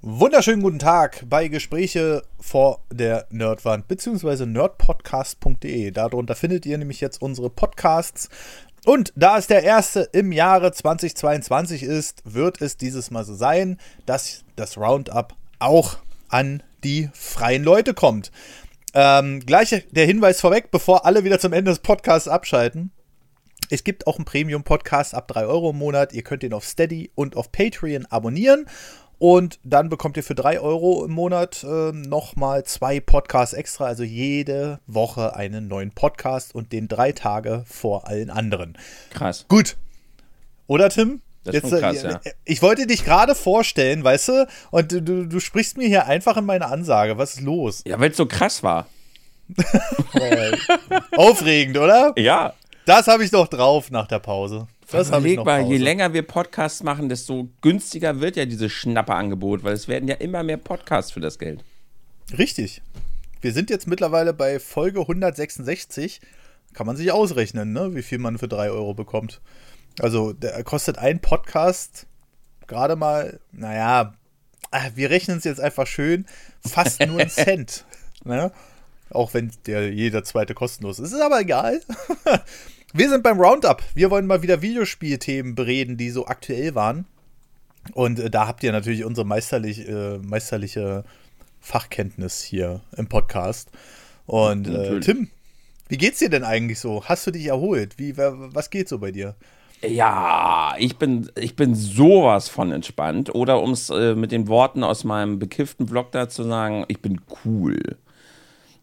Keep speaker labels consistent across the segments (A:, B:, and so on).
A: Wunderschönen guten Tag bei Gespräche vor der Nerdwand bzw. nerdpodcast.de. Darunter findet ihr nämlich jetzt unsere Podcasts. Und da es der erste im Jahre 2022 ist, wird es dieses Mal so sein, dass das Roundup auch an die freien Leute kommt. Ähm, gleich der Hinweis vorweg, bevor alle wieder zum Ende des Podcasts abschalten. Es gibt auch einen Premium-Podcast ab 3 Euro im Monat. Ihr könnt ihn auf Steady und auf Patreon abonnieren. Und dann bekommt ihr für 3 Euro im Monat äh, nochmal zwei Podcasts extra, also jede Woche einen neuen Podcast und den drei Tage vor allen anderen.
B: Krass.
A: Gut. Oder Tim?
B: Das ist Jetzt, krass, äh, ja.
A: Ich wollte dich gerade vorstellen, weißt du, und du, du sprichst mir hier einfach in meine Ansage. Was ist los?
B: Ja, weil es so krass war.
A: Aufregend, oder?
B: Ja.
A: Das habe ich doch drauf nach der Pause. Das
B: habe ich noch mal, je länger wir Podcasts machen, desto günstiger wird ja dieses Schnapperangebot, weil es werden ja immer mehr Podcasts für das Geld.
A: Richtig. Wir sind jetzt mittlerweile bei Folge 166. Kann man sich ausrechnen, ne? wie viel man für 3 Euro bekommt. Also, kostet ein Podcast gerade mal, naja, ah, wir rechnen es jetzt einfach schön, fast nur einen Cent. Ne? Auch wenn der jeder zweite kostenlos ist. Ist aber egal. Wir sind beim Roundup. Wir wollen mal wieder Videospielthemen bereden, die so aktuell waren. Und äh, da habt ihr natürlich unsere meisterlich, äh, meisterliche Fachkenntnis hier im Podcast. Und äh, Tim, wie geht's dir denn eigentlich so? Hast du dich erholt? Wie, was geht so bei dir?
B: Ja, ich bin, ich bin sowas von entspannt. Oder um es äh, mit den Worten aus meinem bekifften Vlog da zu sagen, ich bin cool.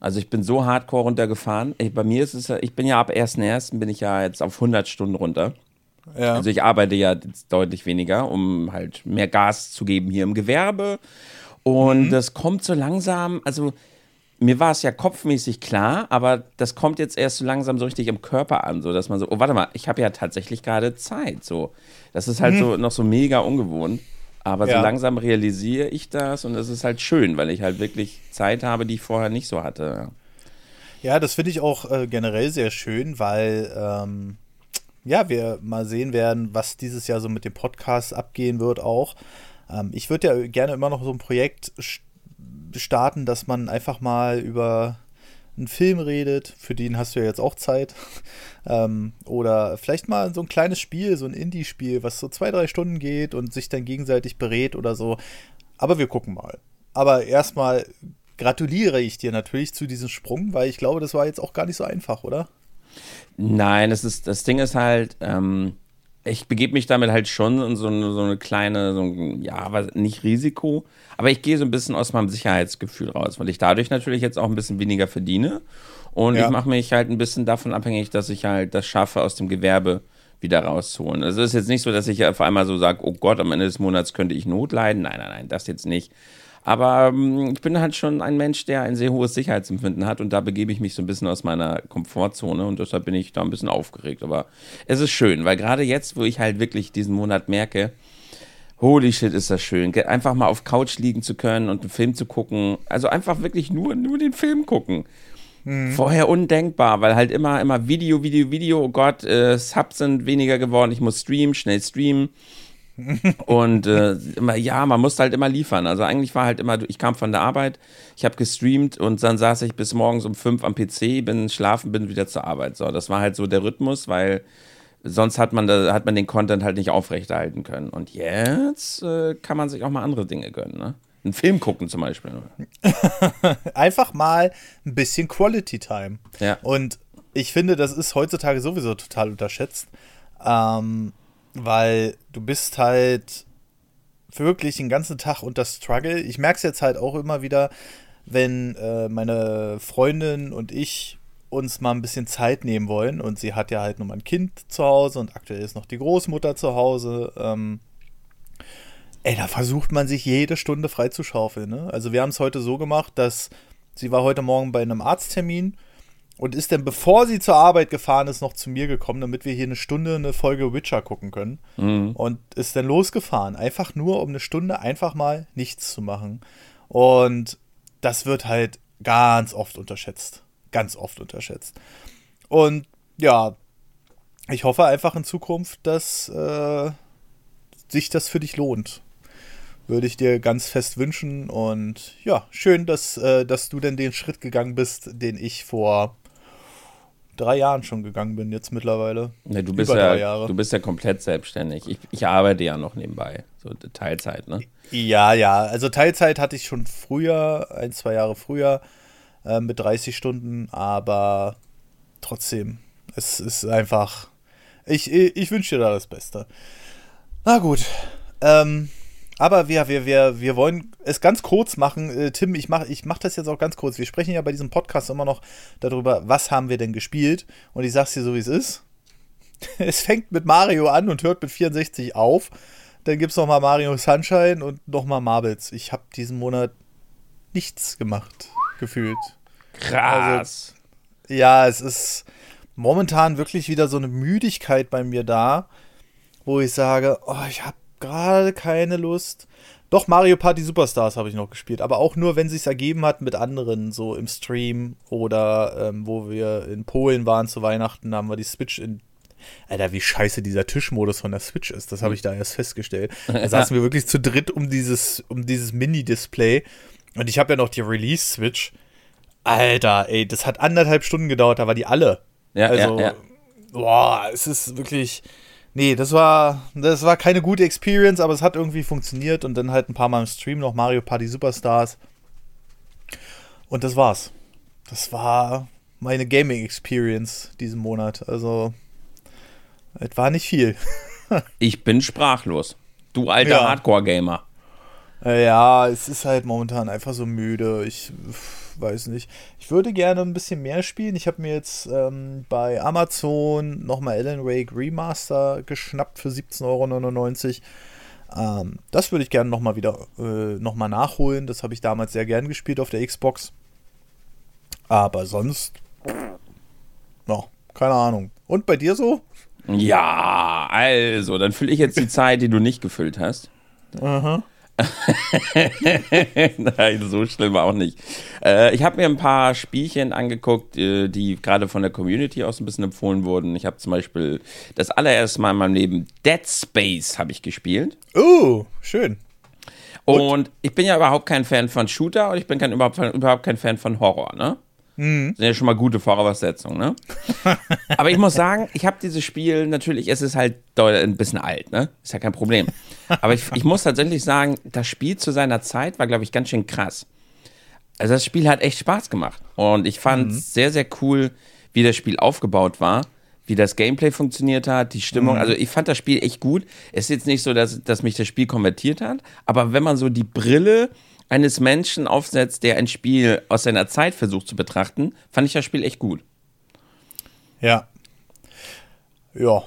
B: Also ich bin so hardcore runtergefahren. Ich, bei mir ist es ja, ich bin ja ab 1.1. bin ich ja jetzt auf 100 Stunden runter. Ja. Also ich arbeite ja deutlich weniger, um halt mehr Gas zu geben hier im Gewerbe. Und mhm. das kommt so langsam, also mir war es ja kopfmäßig klar, aber das kommt jetzt erst so langsam so richtig im Körper an, so dass man so, oh warte mal, ich habe ja tatsächlich gerade Zeit, so. Das ist halt mhm. so noch so mega ungewohnt. Aber ja. so langsam realisiere ich das und es ist halt schön, weil ich halt wirklich Zeit habe, die ich vorher nicht so hatte.
A: Ja, das finde ich auch äh, generell sehr schön, weil ähm, ja, wir mal sehen werden, was dieses Jahr so mit dem Podcast abgehen wird auch. Ähm, ich würde ja gerne immer noch so ein Projekt starten, dass man einfach mal über einen Film redet, für den hast du ja jetzt auch Zeit. ähm, oder vielleicht mal so ein kleines Spiel, so ein Indie-Spiel, was so zwei, drei Stunden geht und sich dann gegenseitig berät oder so. Aber wir gucken mal. Aber erstmal gratuliere ich dir natürlich zu diesem Sprung, weil ich glaube, das war jetzt auch gar nicht so einfach, oder?
B: Nein, das, ist, das Ding ist halt, ähm, ich begebe mich damit halt schon in so eine, so eine kleine, so ein, ja, aber nicht Risiko. Aber ich gehe so ein bisschen aus meinem Sicherheitsgefühl raus, weil ich dadurch natürlich jetzt auch ein bisschen weniger verdiene. Und ja. ich mache mich halt ein bisschen davon abhängig, dass ich halt das schaffe, aus dem Gewerbe wieder rauszuholen. Also es ist jetzt nicht so, dass ich auf einmal so sage, oh Gott, am Ende des Monats könnte ich Not leiden. Nein, nein, nein, das jetzt nicht. Aber ähm, ich bin halt schon ein Mensch, der ein sehr hohes Sicherheitsempfinden hat und da begebe ich mich so ein bisschen aus meiner Komfortzone und deshalb bin ich da ein bisschen aufgeregt. Aber es ist schön, weil gerade jetzt, wo ich halt wirklich diesen Monat merke, holy shit, ist das schön, einfach mal auf Couch liegen zu können und einen Film zu gucken. Also einfach wirklich nur, nur den Film gucken. Mhm. Vorher undenkbar, weil halt immer, immer Video, Video, Video, oh Gott, äh, Subs sind weniger geworden, ich muss streamen, schnell streamen und äh, immer, ja, man musste halt immer liefern. Also eigentlich war halt immer, ich kam von der Arbeit, ich habe gestreamt und dann saß ich bis morgens um fünf am PC, bin schlafen, bin wieder zur Arbeit. So, das war halt so der Rhythmus, weil sonst hat man, da, hat man den Content halt nicht aufrechterhalten können. Und jetzt äh, kann man sich auch mal andere Dinge gönnen, ne? Einen Film gucken zum Beispiel.
A: Einfach mal ein bisschen Quality Time.
B: Ja.
A: Und ich finde, das ist heutzutage sowieso total unterschätzt. Ähm, weil du bist halt wirklich den ganzen Tag unter Struggle. Ich merke es jetzt halt auch immer wieder, wenn äh, meine Freundin und ich uns mal ein bisschen Zeit nehmen wollen und sie hat ja halt nur mal ein Kind zu Hause und aktuell ist noch die Großmutter zu Hause. Ähm, ey, da versucht man sich jede Stunde freizuschaufeln. Ne? Also wir haben es heute so gemacht, dass sie war heute Morgen bei einem Arzttermin und ist dann, bevor sie zur Arbeit gefahren ist, noch zu mir gekommen, damit wir hier eine Stunde eine Folge Witcher gucken können. Mhm. Und ist dann losgefahren. Einfach nur, um eine Stunde einfach mal nichts zu machen. Und das wird halt ganz oft unterschätzt. Ganz oft unterschätzt. Und ja, ich hoffe einfach in Zukunft, dass äh, sich das für dich lohnt. Würde ich dir ganz fest wünschen. Und ja, schön, dass, äh, dass du denn den Schritt gegangen bist, den ich vor drei Jahren schon gegangen bin, jetzt mittlerweile.
B: Nee, du, bist ja, du bist ja komplett selbstständig. Ich, ich arbeite ja noch nebenbei. So Teilzeit, ne?
A: Ja, ja. Also Teilzeit hatte ich schon früher, ein, zwei Jahre früher, äh, mit 30 Stunden, aber trotzdem, es ist einfach. Ich, ich wünsche dir da das Beste. Na gut. Ähm, aber wir, wir, wir, wir wollen es ganz kurz machen. Äh, Tim, ich mache ich mach das jetzt auch ganz kurz. Wir sprechen ja bei diesem Podcast immer noch darüber, was haben wir denn gespielt. Und ich sag's dir so, wie es ist. Es fängt mit Mario an und hört mit 64 auf. Dann gibt's noch mal Mario Sunshine und noch mal Marbles. Ich habe diesen Monat nichts gemacht, gefühlt.
B: Krass.
A: Also, ja, es ist momentan wirklich wieder so eine Müdigkeit bei mir da, wo ich sage, oh, ich habe gerade keine Lust. Doch, Mario Party Superstars habe ich noch gespielt, aber auch nur, wenn es sich ergeben hat mit anderen, so im Stream oder ähm, wo wir in Polen waren zu Weihnachten, haben wir die Switch in. Alter, wie scheiße dieser Tischmodus von der Switch ist, das habe ich da erst festgestellt. Da saßen wir wirklich zu dritt um dieses, um dieses Mini-Display und ich habe ja noch die Release-Switch. Alter, ey, das hat anderthalb Stunden gedauert, da war die alle. Ja, also, ja, ja. boah, es ist wirklich nee, das war, das war keine gute Experience, aber es hat irgendwie funktioniert und dann halt ein paar Mal im Stream noch Mario Party Superstars. Und das war's. Das war meine Gaming Experience diesen Monat. Also, es war nicht viel.
B: ich bin sprachlos. Du alter ja. Hardcore-Gamer.
A: Ja, es ist halt momentan einfach so müde. Ich weiß nicht. Ich würde gerne ein bisschen mehr spielen. Ich habe mir jetzt ähm, bei Amazon nochmal Alan Wake Remaster geschnappt für 17,99 Euro. Ähm, das würde ich gerne nochmal wieder äh, nochmal nachholen. Das habe ich damals sehr gern gespielt auf der Xbox. Aber sonst, no, keine Ahnung. Und bei dir so?
B: Ja, also, dann fülle ich jetzt die Zeit, die du nicht gefüllt hast. Aha. Nein, so schlimm auch nicht. Äh, ich habe mir ein paar Spielchen angeguckt, äh, die gerade von der Community aus ein bisschen empfohlen wurden. Ich habe zum Beispiel das allererste Mal in meinem Leben Dead Space habe ich gespielt.
A: Oh, schön.
B: Und, und ich bin ja überhaupt kein Fan von Shooter und ich bin kein, überhaupt, überhaupt kein Fan von Horror, ne? Mhm. Sind ja schon mal gute Voraussetzungen, ne? Aber ich muss sagen, ich habe dieses Spiel natürlich, es ist halt ein bisschen alt, ne? Ist ja kein Problem. Aber ich, ich muss tatsächlich sagen, das Spiel zu seiner Zeit war, glaube ich, ganz schön krass. Also das Spiel hat echt Spaß gemacht. Und ich fand es mhm. sehr, sehr cool, wie das Spiel aufgebaut war, wie das Gameplay funktioniert hat, die Stimmung. Mhm. Also ich fand das Spiel echt gut. Es ist jetzt nicht so, dass, dass mich das Spiel konvertiert hat, aber wenn man so die Brille eines Menschen aufsetzt, der ein Spiel aus seiner Zeit versucht zu betrachten, fand ich das Spiel echt gut.
A: Ja. Ja.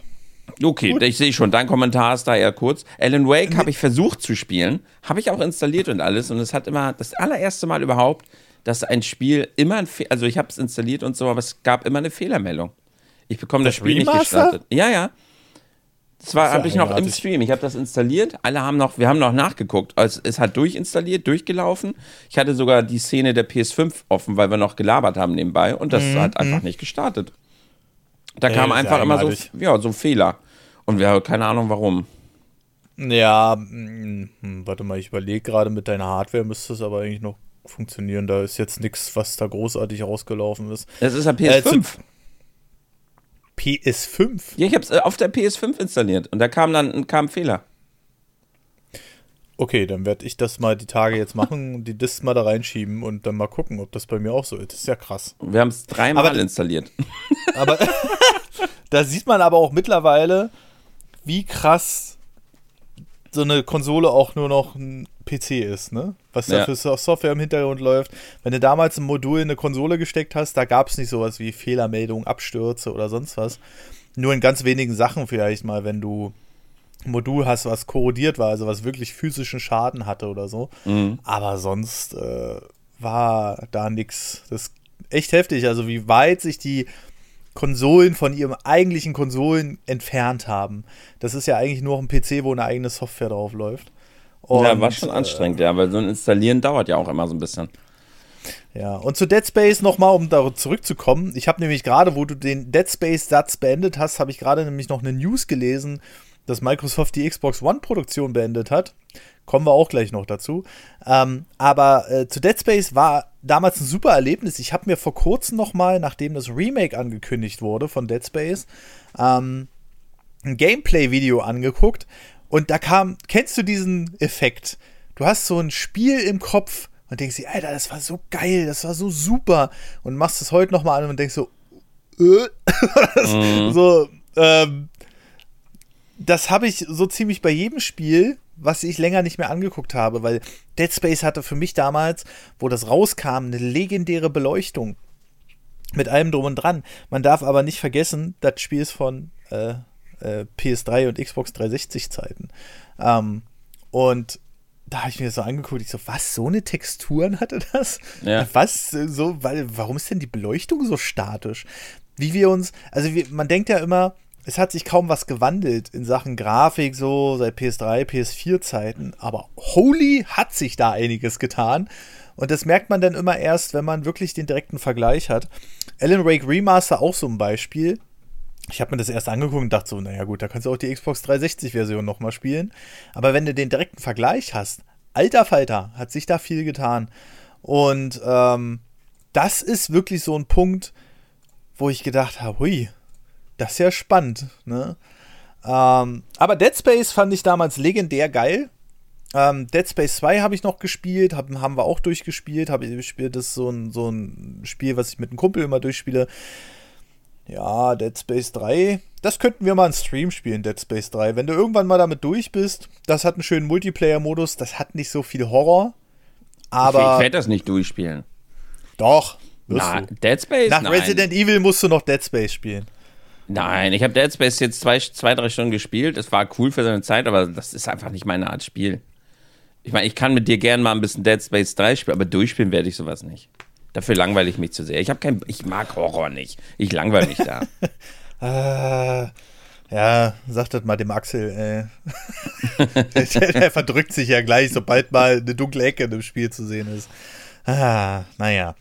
B: Okay, gut. ich sehe schon, dein Kommentar ist da eher kurz. Alan Wake habe ich versucht zu spielen, habe ich auch installiert und alles und es hat immer das allererste Mal überhaupt, dass ein Spiel immer ein Fe also ich habe es installiert und so, aber es gab immer eine Fehlermeldung. Ich bekomme das, das Spiel Remaster? nicht gestartet. Ja, ja. Das war habe ich noch im Stream. Ich habe das installiert. Alle haben noch, wir haben noch nachgeguckt. Also es hat durchinstalliert, durchgelaufen. Ich hatte sogar die Szene der PS5 offen, weil wir noch gelabert haben nebenbei und das mhm. hat einfach mhm. nicht gestartet. Da kam einfach immer so, ja, so Fehler. Und wir haben keine Ahnung warum.
A: Ja, mh, hm, warte mal, ich überlege gerade mit deiner Hardware müsste es aber eigentlich noch funktionieren. Da ist jetzt nichts, was da großartig rausgelaufen ist.
B: Es ist ja PS5. Äh,
A: PS5?
B: Ja, ich habe es äh, auf der PS5 installiert und da kam dann kam ein Fehler.
A: Okay, dann werde ich das mal die Tage jetzt machen, die Disks mal da reinschieben und dann mal gucken, ob das bei mir auch so ist. Das ist ja krass.
B: Wir haben es dreimal aber, installiert.
A: Aber da sieht man aber auch mittlerweile, wie krass so eine Konsole auch nur noch ein PC ist, ne? Was da ja. für Software im Hintergrund läuft. Wenn du damals ein Modul in eine Konsole gesteckt hast, da gab es nicht sowas wie Fehlermeldungen, Abstürze oder sonst was. Nur in ganz wenigen Sachen vielleicht mal, wenn du ein Modul hast, was korrodiert war, also was wirklich physischen Schaden hatte oder so. Mhm. Aber sonst äh, war da nichts. Das ist echt heftig. Also wie weit sich die Konsolen von ihrem eigentlichen Konsolen entfernt haben. Das ist ja eigentlich nur ein PC, wo eine eigene Software drauf läuft.
B: Und, ja, war schon anstrengend, äh, ja, weil so ein Installieren dauert ja auch immer so ein bisschen.
A: Ja, und zu Dead Space nochmal, um da zurückzukommen. Ich habe nämlich gerade, wo du den Dead Space-Satz beendet hast, habe ich gerade nämlich noch eine News gelesen, dass Microsoft die Xbox One-Produktion beendet hat. Kommen wir auch gleich noch dazu. Ähm, aber äh, zu Dead Space war damals ein super Erlebnis. Ich habe mir vor kurzem noch mal, nachdem das Remake angekündigt wurde von Dead Space, ähm, ein Gameplay-Video angeguckt. Und da kam, kennst du diesen Effekt? Du hast so ein Spiel im Kopf und denkst dir, Alter, das war so geil, das war so super. Und machst es heute noch mal an und denkst so, äh? mhm. so, ähm, das habe ich so ziemlich bei jedem Spiel, was ich länger nicht mehr angeguckt habe, weil Dead Space hatte für mich damals, wo das rauskam, eine legendäre Beleuchtung. Mit allem drum und dran. Man darf aber nicht vergessen, das Spiel ist von äh, äh, PS3 und Xbox 360 Zeiten. Ähm, und da habe ich mir das so angeguckt, ich so, was, so eine Texturen hatte das? Ja. Was, so, weil, warum ist denn die Beleuchtung so statisch? Wie wir uns, also wir, man denkt ja immer, es hat sich kaum was gewandelt in Sachen Grafik, so seit PS3, PS4 Zeiten, aber holy hat sich da einiges getan. Und das merkt man dann immer erst, wenn man wirklich den direkten Vergleich hat. Alan Wake Remaster auch so ein Beispiel. Ich habe mir das erst angeguckt und dachte so, naja gut, da kannst du auch die Xbox 360-Version nochmal spielen. Aber wenn du den direkten Vergleich hast, alter Falter, hat sich da viel getan. Und ähm, das ist wirklich so ein Punkt, wo ich gedacht habe, hui, das ist ja spannend. Ne? Ähm, aber Dead Space fand ich damals legendär geil. Ähm, Dead Space 2 habe ich noch gespielt, hab, haben wir auch durchgespielt. Hab, ich spiele das so ein, so ein Spiel, was ich mit einem Kumpel immer durchspiele. Ja, Dead Space 3. Das könnten wir mal einen Stream spielen, Dead Space 3. Wenn du irgendwann mal damit durch bist, das hat einen schönen Multiplayer-Modus, das hat nicht so viel Horror. Aber.
B: Ich werde das nicht durchspielen.
A: Doch.
B: Na, Dead Space?
A: Nach Nein. Resident Evil musst du noch Dead Space spielen.
B: Nein, ich habe Dead Space jetzt zwei, zwei, drei Stunden gespielt. Es war cool für seine Zeit, aber das ist einfach nicht meine Art Spiel. Ich meine, ich kann mit dir gerne mal ein bisschen Dead Space 3 spielen, aber durchspielen werde ich sowas nicht. Dafür langweile ich mich zu sehr. Ich habe kein, ich mag Horror nicht. Ich langweile mich da.
A: äh, ja, sag das mal dem Axel. Der, der, verdrückt sich ja gleich, sobald mal eine dunkle Ecke in dem Spiel zu sehen ist. Ah, naja.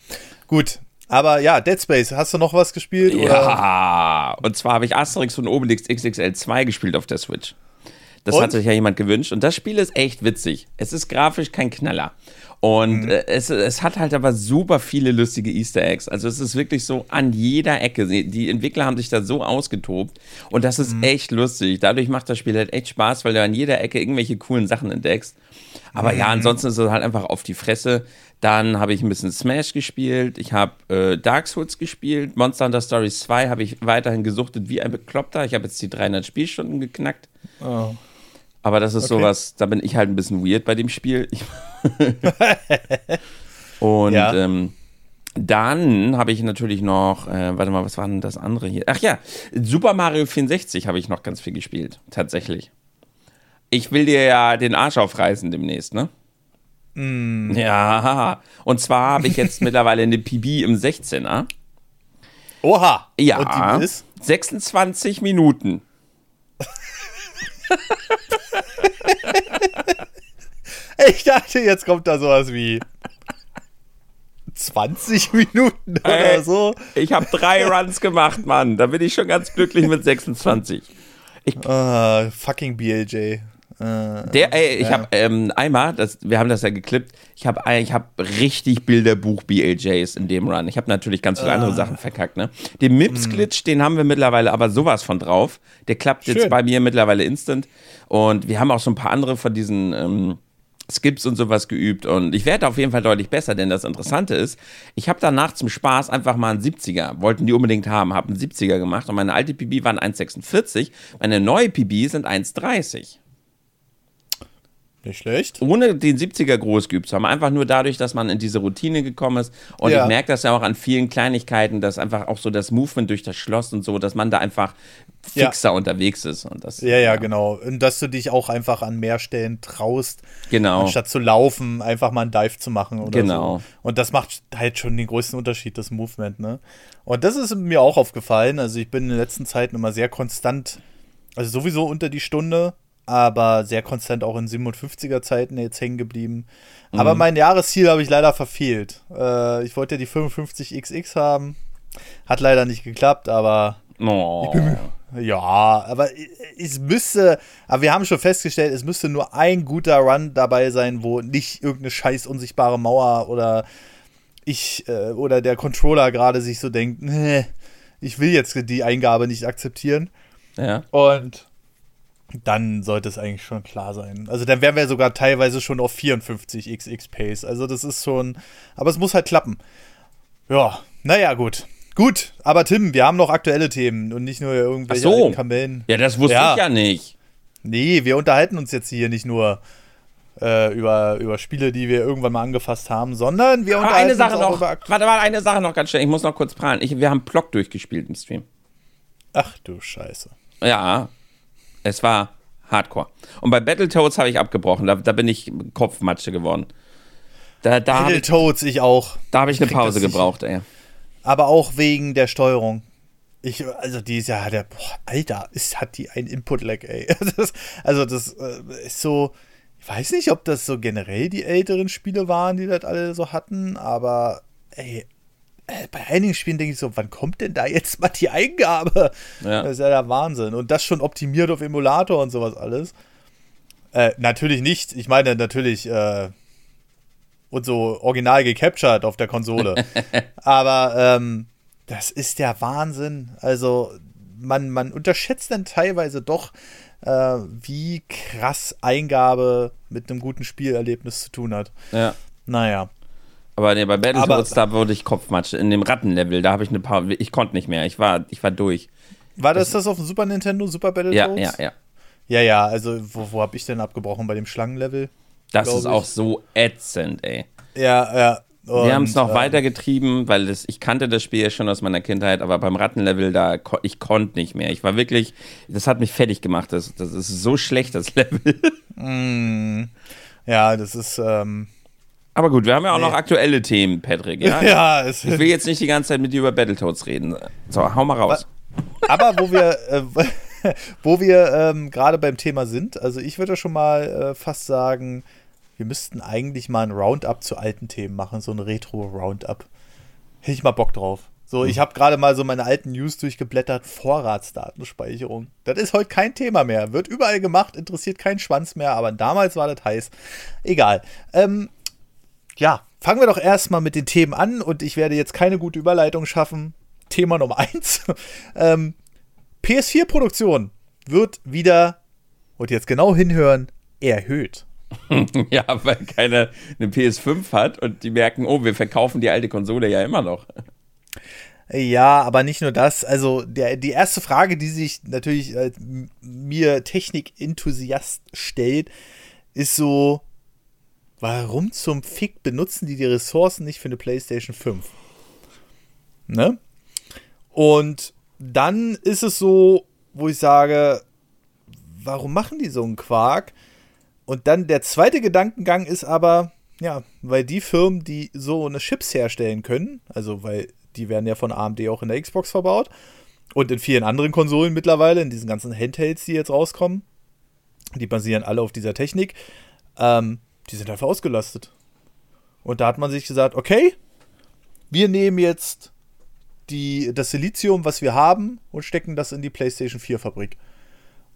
A: Gut, aber ja, Dead Space, hast du noch was gespielt?
B: Ja, oder? und zwar habe ich Asterix und Obelix XXL 2 gespielt auf der Switch. Das und? hat sich ja jemand gewünscht und das Spiel ist echt witzig. Es ist grafisch kein Knaller. Und mhm. Äh, es, es hat halt aber super viele lustige Easter Eggs. Also es ist wirklich so an jeder Ecke. Die Entwickler haben sich da so ausgetobt und das ist mhm. echt lustig. Dadurch macht das Spiel halt echt Spaß, weil du an jeder Ecke irgendwelche coolen Sachen entdeckst. Aber mhm. ja, ansonsten ist es halt einfach auf die Fresse. Dann habe ich ein bisschen Smash gespielt. Ich habe äh, Dark Souls gespielt. Monster Hunter Stories 2 habe ich weiterhin gesuchtet wie ein Bekloppter. Ich habe jetzt die 300 Spielstunden geknackt. Oh. Aber das ist okay. sowas, da bin ich halt ein bisschen weird bei dem Spiel. Und ja. ähm, dann habe ich natürlich noch, äh, warte mal, was war denn das andere hier? Ach ja, Super Mario 64 habe ich noch ganz viel gespielt, tatsächlich. Ich will dir ja den Arsch aufreißen demnächst, ne? Mm. Ja, und zwar habe ich jetzt mittlerweile eine PB im 16er.
A: Oha!
B: Ja, und die ist? 26 Minuten.
A: ich dachte, jetzt kommt da sowas wie 20 Minuten oder Ey, so.
B: Ich habe drei Runs gemacht, Mann. Da bin ich schon ganz glücklich mit 26.
A: Ich, uh, fucking BLJ.
B: Äh, der, ey, ich ja. habe ähm, einmal, das, wir haben das ja geklippt, ich habe ich hab richtig Bilderbuch BLJs in dem Run. Ich habe natürlich ganz viele uh. andere Sachen verkackt, ne? Den Mips-Glitch, mm. den haben wir mittlerweile aber sowas von drauf. Der klappt Schön. jetzt bei mir mittlerweile instant. Und wir haben auch so ein paar andere von diesen ähm, Skips und sowas geübt und ich werde auf jeden Fall deutlich besser, denn das Interessante ist, ich habe danach zum Spaß einfach mal einen 70er, wollten die unbedingt haben, habe einen 70er gemacht und meine alte PB waren 1,46, meine neue PB sind 1,30.
A: Nicht schlecht.
B: Ohne den 70er groß geübt zu haben. Einfach nur dadurch, dass man in diese Routine gekommen ist. Und ja. ich merke das ja auch an vielen Kleinigkeiten, dass einfach auch so das Movement durch das Schloss und so, dass man da einfach fixer ja. unterwegs ist. Und das,
A: ja, ja, genau. Und dass du dich auch einfach an mehr Stellen traust,
B: genau.
A: anstatt zu laufen, einfach mal einen Dive zu machen oder
B: genau.
A: so. Und das macht halt schon den größten Unterschied, das Movement, ne? Und das ist mir auch aufgefallen. Also ich bin in den letzten Zeiten immer sehr konstant, also sowieso unter die Stunde aber sehr konstant auch in 57er Zeiten jetzt hängen geblieben. Mhm. Aber mein Jahresziel habe ich leider verfehlt. Äh, ich wollte ja die 55XX haben. Hat leider nicht geklappt, aber
B: oh.
A: ich, bin mir, Ja, aber es müsste, aber wir haben schon festgestellt, es müsste nur ein guter Run dabei sein, wo nicht irgendeine scheiß unsichtbare Mauer oder ich äh, oder der Controller gerade sich so denkt, nee, ich will jetzt die Eingabe nicht akzeptieren.
B: Ja.
A: Und dann sollte es eigentlich schon klar sein. Also dann wären wir sogar teilweise schon auf 54 XX Pace. Also das ist schon, aber es muss halt klappen. Ja, naja, gut. Gut, aber Tim, wir haben noch aktuelle Themen und nicht nur irgendwelche
B: Ach so.
A: Kamellen.
B: Ja, das wusste
A: Ja.
B: ich ja nicht.
A: Nee, wir unterhalten uns jetzt hier nicht nur äh, über, über Spiele, die wir irgendwann mal angefasst haben, sondern wir
B: Aber
A: unterhalten
B: eine Sache
A: uns auch
B: noch.
A: über
B: Warte, warte, eine Sache noch ganz schnell. Ich muss noch kurz prahlen. Ich, wir haben Block durchgespielt im Stream.
A: Ach du Scheiße.
B: Ja, es war Hardcore. Und bei Battletoads habe ich abgebrochen. Da, da bin ich Kopfmatsche geworden. Da, da habe ich,
A: Battletoads, ich auch.
B: da hab ich eine
A: krieg das
B: Pause gebraucht, ey.
A: Aber auch wegen der Steuerung. Ich, also die ist ja, der, boah, Alter, ist, hat die ein Input-Lag, ey. Das, also das äh, ist so, ich weiß nicht, ob das so generell die älteren Spiele waren, die das alle so hatten, aber ey, bei einigen Spielen denke ich so, wann kommt denn da jetzt mal die Eingabe?
B: Ja.
A: Das ist ja der Wahnsinn. Und das schon optimiert auf Emulator und sowas alles. Äh, natürlich nicht. Ich meine natürlich äh, und so original gecaptured auf der Konsole. Aber ähm, das ist der Wahnsinn. Also man, man unterschätzt dann teilweise doch, äh, wie krass Eingabe mit einem guten Spielerlebnis zu tun hat.
B: Ja.
A: Naja.
B: Aber nee, bei Battletoads, da wurde ich Kopfmatsche. In dem Rattenlevel, da habe ich eine Pause. Ich konnte nicht mehr. Ich war, ich war durch.
A: War das das auf dem Super Nintendo, Super
B: Ja,
A: Battletoads?
B: ja, ja.
A: Ja, ja, also wo, wo habe ich denn abgebrochen? Bei dem Schlangenlevel?
B: Das ist
A: ich.
B: auch so ätzend, ey.
A: Ja, ja.
B: Wir haben es noch
A: äh,
B: weitergetrieben, weil das, ich kannte das Spiel ja schon aus meiner Kindheit, aber beim Rattenlevel, da ich konnte nicht mehr. Ich war wirklich, das hat mich fertig gemacht. Das, das ist so schlecht, das Level.
A: Ja, das ist, ähm,
B: Aber gut, wir haben ja auch
A: Nee.
B: noch aktuelle Themen, Patrick. Ja?
A: ja, es,
B: Ich will jetzt nicht die ganze Zeit mit dir über Battletoads reden. So, hau mal raus.
A: aber wo wir, äh, wo wir ähm, gerade beim Thema sind, also ich würde schon mal äh, fast sagen, wir müssten eigentlich mal ein Roundup zu alten Themen machen, so ein Retro-Roundup. Hätte ich mal Bock drauf. So, ich habe gerade mal so meine alten News durchgeblättert. Vorratsdatenspeicherung. Das ist heute kein Thema mehr. Wird überall gemacht, interessiert keinen Schwanz mehr, aber damals war das heiß. Egal. Ähm, ja, fangen wir doch erstmal mit den Themen an und ich werde jetzt keine gute Überleitung schaffen. Thema Nummer eins. ähm, PS4-Produktion wird wieder, und jetzt genau hinhören, erhöht.
B: Ja, weil keiner eine PS5 hat und die merken, oh, wir verkaufen die alte Konsole ja immer noch.
A: Ja, aber nicht nur das. Also der, die erste Frage, die sich natürlich äh, mir Technik-Enthusiast stellt, ist so, warum zum Fick benutzen die die Ressourcen nicht für eine PlayStation 5? Ne? Und dann ist es so, wo ich sage, warum machen die so einen Quark? Und dann der zweite Gedankengang ist aber, ja, weil die Firmen, die so eine Chips herstellen können, also weil die werden ja von AMD auch in der Xbox verbaut und in vielen anderen Konsolen mittlerweile, in diesen ganzen Handhelds, die jetzt rauskommen, die basieren alle auf dieser Technik, ähm, die sind einfach ausgelastet. Und da hat man sich gesagt, okay, wir nehmen jetzt die, das Silizium, was wir haben, und stecken das in die PlayStation 4 Fabrik.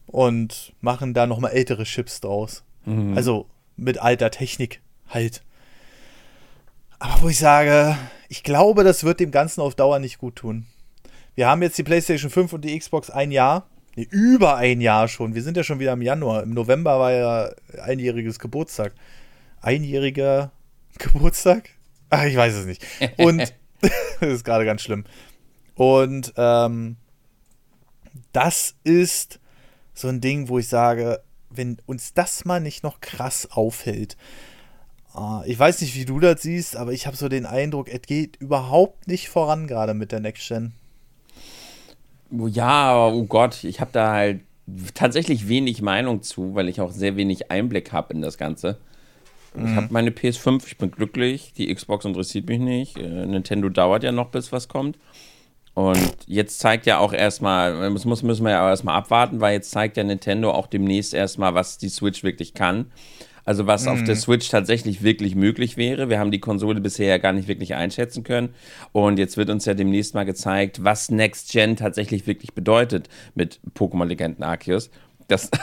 A: Und machen da nochmal ältere Chips draus. Also mit alter Technik halt. Aber wo ich sage, ich glaube, das wird dem Ganzen auf Dauer nicht gut tun. Wir haben jetzt die PlayStation 5 und die Xbox ein Jahr. Nee, über ein Jahr schon. Wir sind ja schon wieder im Januar. Im November war ja einjähriges Geburtstag. Einjähriger Geburtstag? Ach, ich weiß es nicht. Und das ist gerade ganz schlimm. Und ähm, das ist so ein Ding, wo ich sage, wenn uns das mal nicht noch krass aufhält. äh, Ich weiß nicht, wie du das siehst, aber ich habe so den Eindruck, es geht überhaupt nicht voran gerade mit der Next Gen.
B: Oh Ja, oh Gott, ich habe da halt tatsächlich wenig Meinung zu, weil ich auch sehr wenig Einblick habe in das Ganze. Ich habe meine PS5, ich bin glücklich, die Xbox interessiert mich nicht. Äh, Nintendo dauert ja noch, bis was kommt. Und jetzt zeigt ja auch erstmal, das muss, müssen wir ja auch erstmal abwarten, weil jetzt zeigt ja Nintendo auch demnächst erstmal, was die Switch wirklich kann. Also was auf der Switch tatsächlich wirklich möglich wäre. Wir haben die Konsole bisher ja gar nicht wirklich einschätzen können. Und jetzt wird uns ja demnächst mal gezeigt, was Next Gen tatsächlich wirklich bedeutet mit Pokémon Legenden Arceus. Das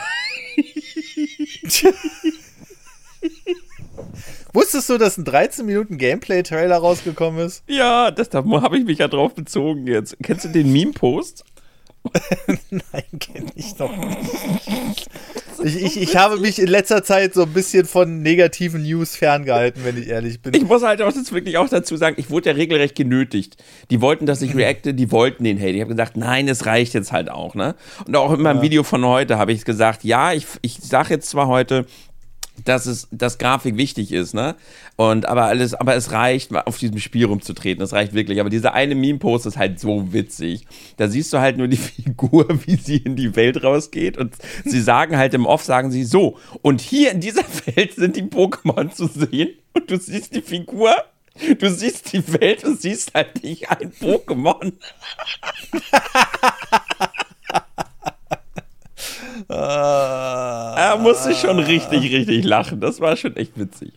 A: Wusstest du, dass ein 13 Minuten Gameplay-Trailer rausgekommen ist?
B: ja, das, da habe ich mich ja drauf bezogen jetzt. Kennst du den Meme-Post?
A: Nein, kenne ich noch nicht. Ich, ich, ich habe mich in letzter Zeit so ein bisschen von negativen News ferngehalten, wenn ich ehrlich bin.
B: Ich muss halt auch jetzt wirklich auch dazu sagen, ich wurde ja regelrecht genötigt. Die wollten, dass ich reacte, die wollten den Hate. Ich habe gesagt, nein, es reicht jetzt halt auch, ne? Und auch in meinem Video von heute habe ich gesagt, ja, ich, ich sage jetzt zwar heute, dass es, dass Grafik wichtig ist, ne? Und aber alles, aber es reicht, auf diesem Spiel rumzutreten. Das reicht wirklich. Aber dieser eine Meme-Post ist halt so witzig. Da siehst du halt nur die Figur, wie sie in die Welt rausgeht. Und sie sagen halt im Off, sagen sie so. Und hier in dieser Welt sind die Pokémon zu sehen. Und du siehst die Figur. Du siehst die Welt und siehst halt nicht ein Pokémon.
A: Ah,
B: Er musste schon richtig, richtig lachen. Das war schon echt witzig.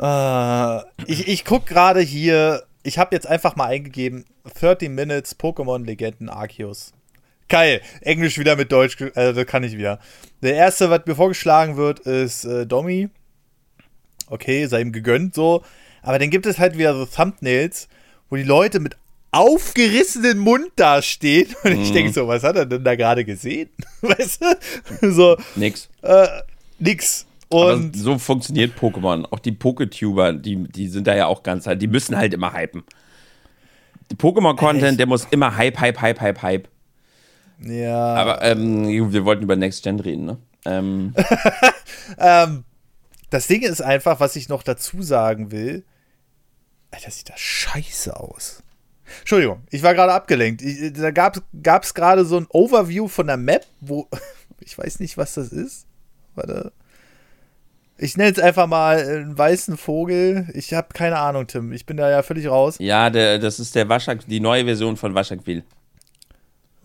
A: äh, ich ich gucke gerade hier, ich habe jetzt einfach mal eingegeben, 30 Minutes Pokémon Legenden Arceus. Geil, Englisch wieder mit Deutsch, äh, das kann ich wieder. Der erste, was mir vorgeschlagen wird, ist äh, Domi. Okay, sei ihm gegönnt so. Aber dann gibt es halt wieder so Thumbnails, wo die Leute mit aufgerissenen Mund dastehen. Und ich denke so, was hat er denn da gerade gesehen? Weißt du? So,
B: Nix.
A: äh, nix.
B: Aber
A: Und
B: so funktioniert Pokémon. Auch die Poketuber, die, die sind da ja auch ganz halt, die müssen halt immer hypen. Pokémon-Content, der muss immer Hype, Hype, Hype, Hype, Hype.
A: ja.
B: Aber ähm, wir wollten über Next Gen reden, ne? Ähm,
A: Ähm, das Ding ist einfach, was ich noch dazu sagen will. Alter, sieht das scheiße aus. Entschuldigung, ich war gerade abgelenkt. Ich, da gab es gerade so ein Overview von der Map, wo. Ich weiß nicht, was das ist. Warte. Ich nenne es einfach mal einen weißen Vogel. Ich habe keine Ahnung, Tim. Ich bin da ja völlig raus.
B: ja, der, das ist der Waschak, die neue Version von Waschakville.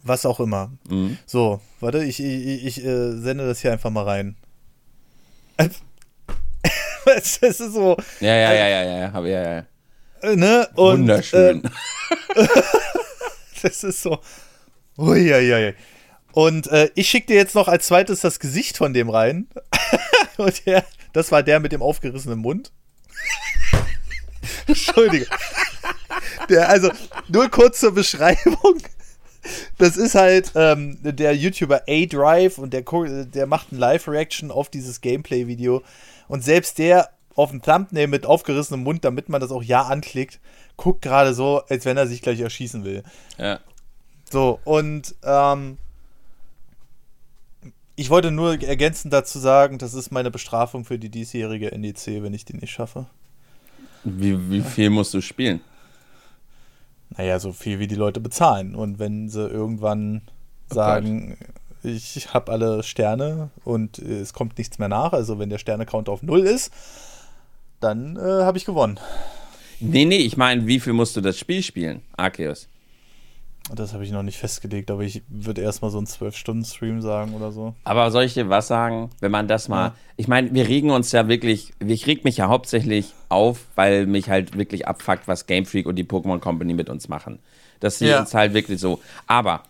A: Was auch immer. So, warte, ich, ich, ich äh, sende das hier einfach mal rein. Es ist so,
B: Ja, ja, ja, ja, ja, ja, ja, ja.
A: Äh, ne? Und,
B: Wunderschön.
A: Äh, das ist so. Uiuiui. Und äh, ich schicke dir jetzt noch als zweites das Gesicht von dem rein. Und der, das war der mit dem aufgerissenen Mund. Entschuldige. Der, also, nur kurz zur Beschreibung. Das ist halt ähm, der YouTuber A-Drive und der, der macht ein Live-Reaction auf dieses Gameplay-Video. Und selbst der auf dem Thumbnail mit aufgerissenem Mund, damit man das auch ja anklickt, guckt gerade so, als wenn er sich gleich erschießen will.
B: ja.
A: So, und ähm, ich wollte nur ergänzend dazu sagen, das ist meine Bestrafung für die diesjährige NEC, wenn ich die nicht schaffe.
B: Wie, wie viel musst du spielen?
A: Naja, so viel wie die Leute bezahlen. Und wenn sie irgendwann sagen, ich habe alle Sterne und es kommt nichts mehr nach, also wenn der Sterne-Count auf Null ist, dann äh, habe ich gewonnen.
B: Nee, nee, ich meine, wie viel musst du das Spiel spielen? Arceus.
A: Das habe ich noch nicht festgelegt, aber ich würde erstmal so einen 12-Stunden-Stream sagen oder so.
B: Aber soll ich dir was sagen, wenn man das mal.
A: Ja.
B: Ich meine, wir regen uns ja wirklich. Ich reg mich ja hauptsächlich auf, weil mich halt wirklich abfuckt, was Game Freak und die Pokémon Company mit uns machen. Das sie
A: Ja.
B: uns halt wirklich so. Aber,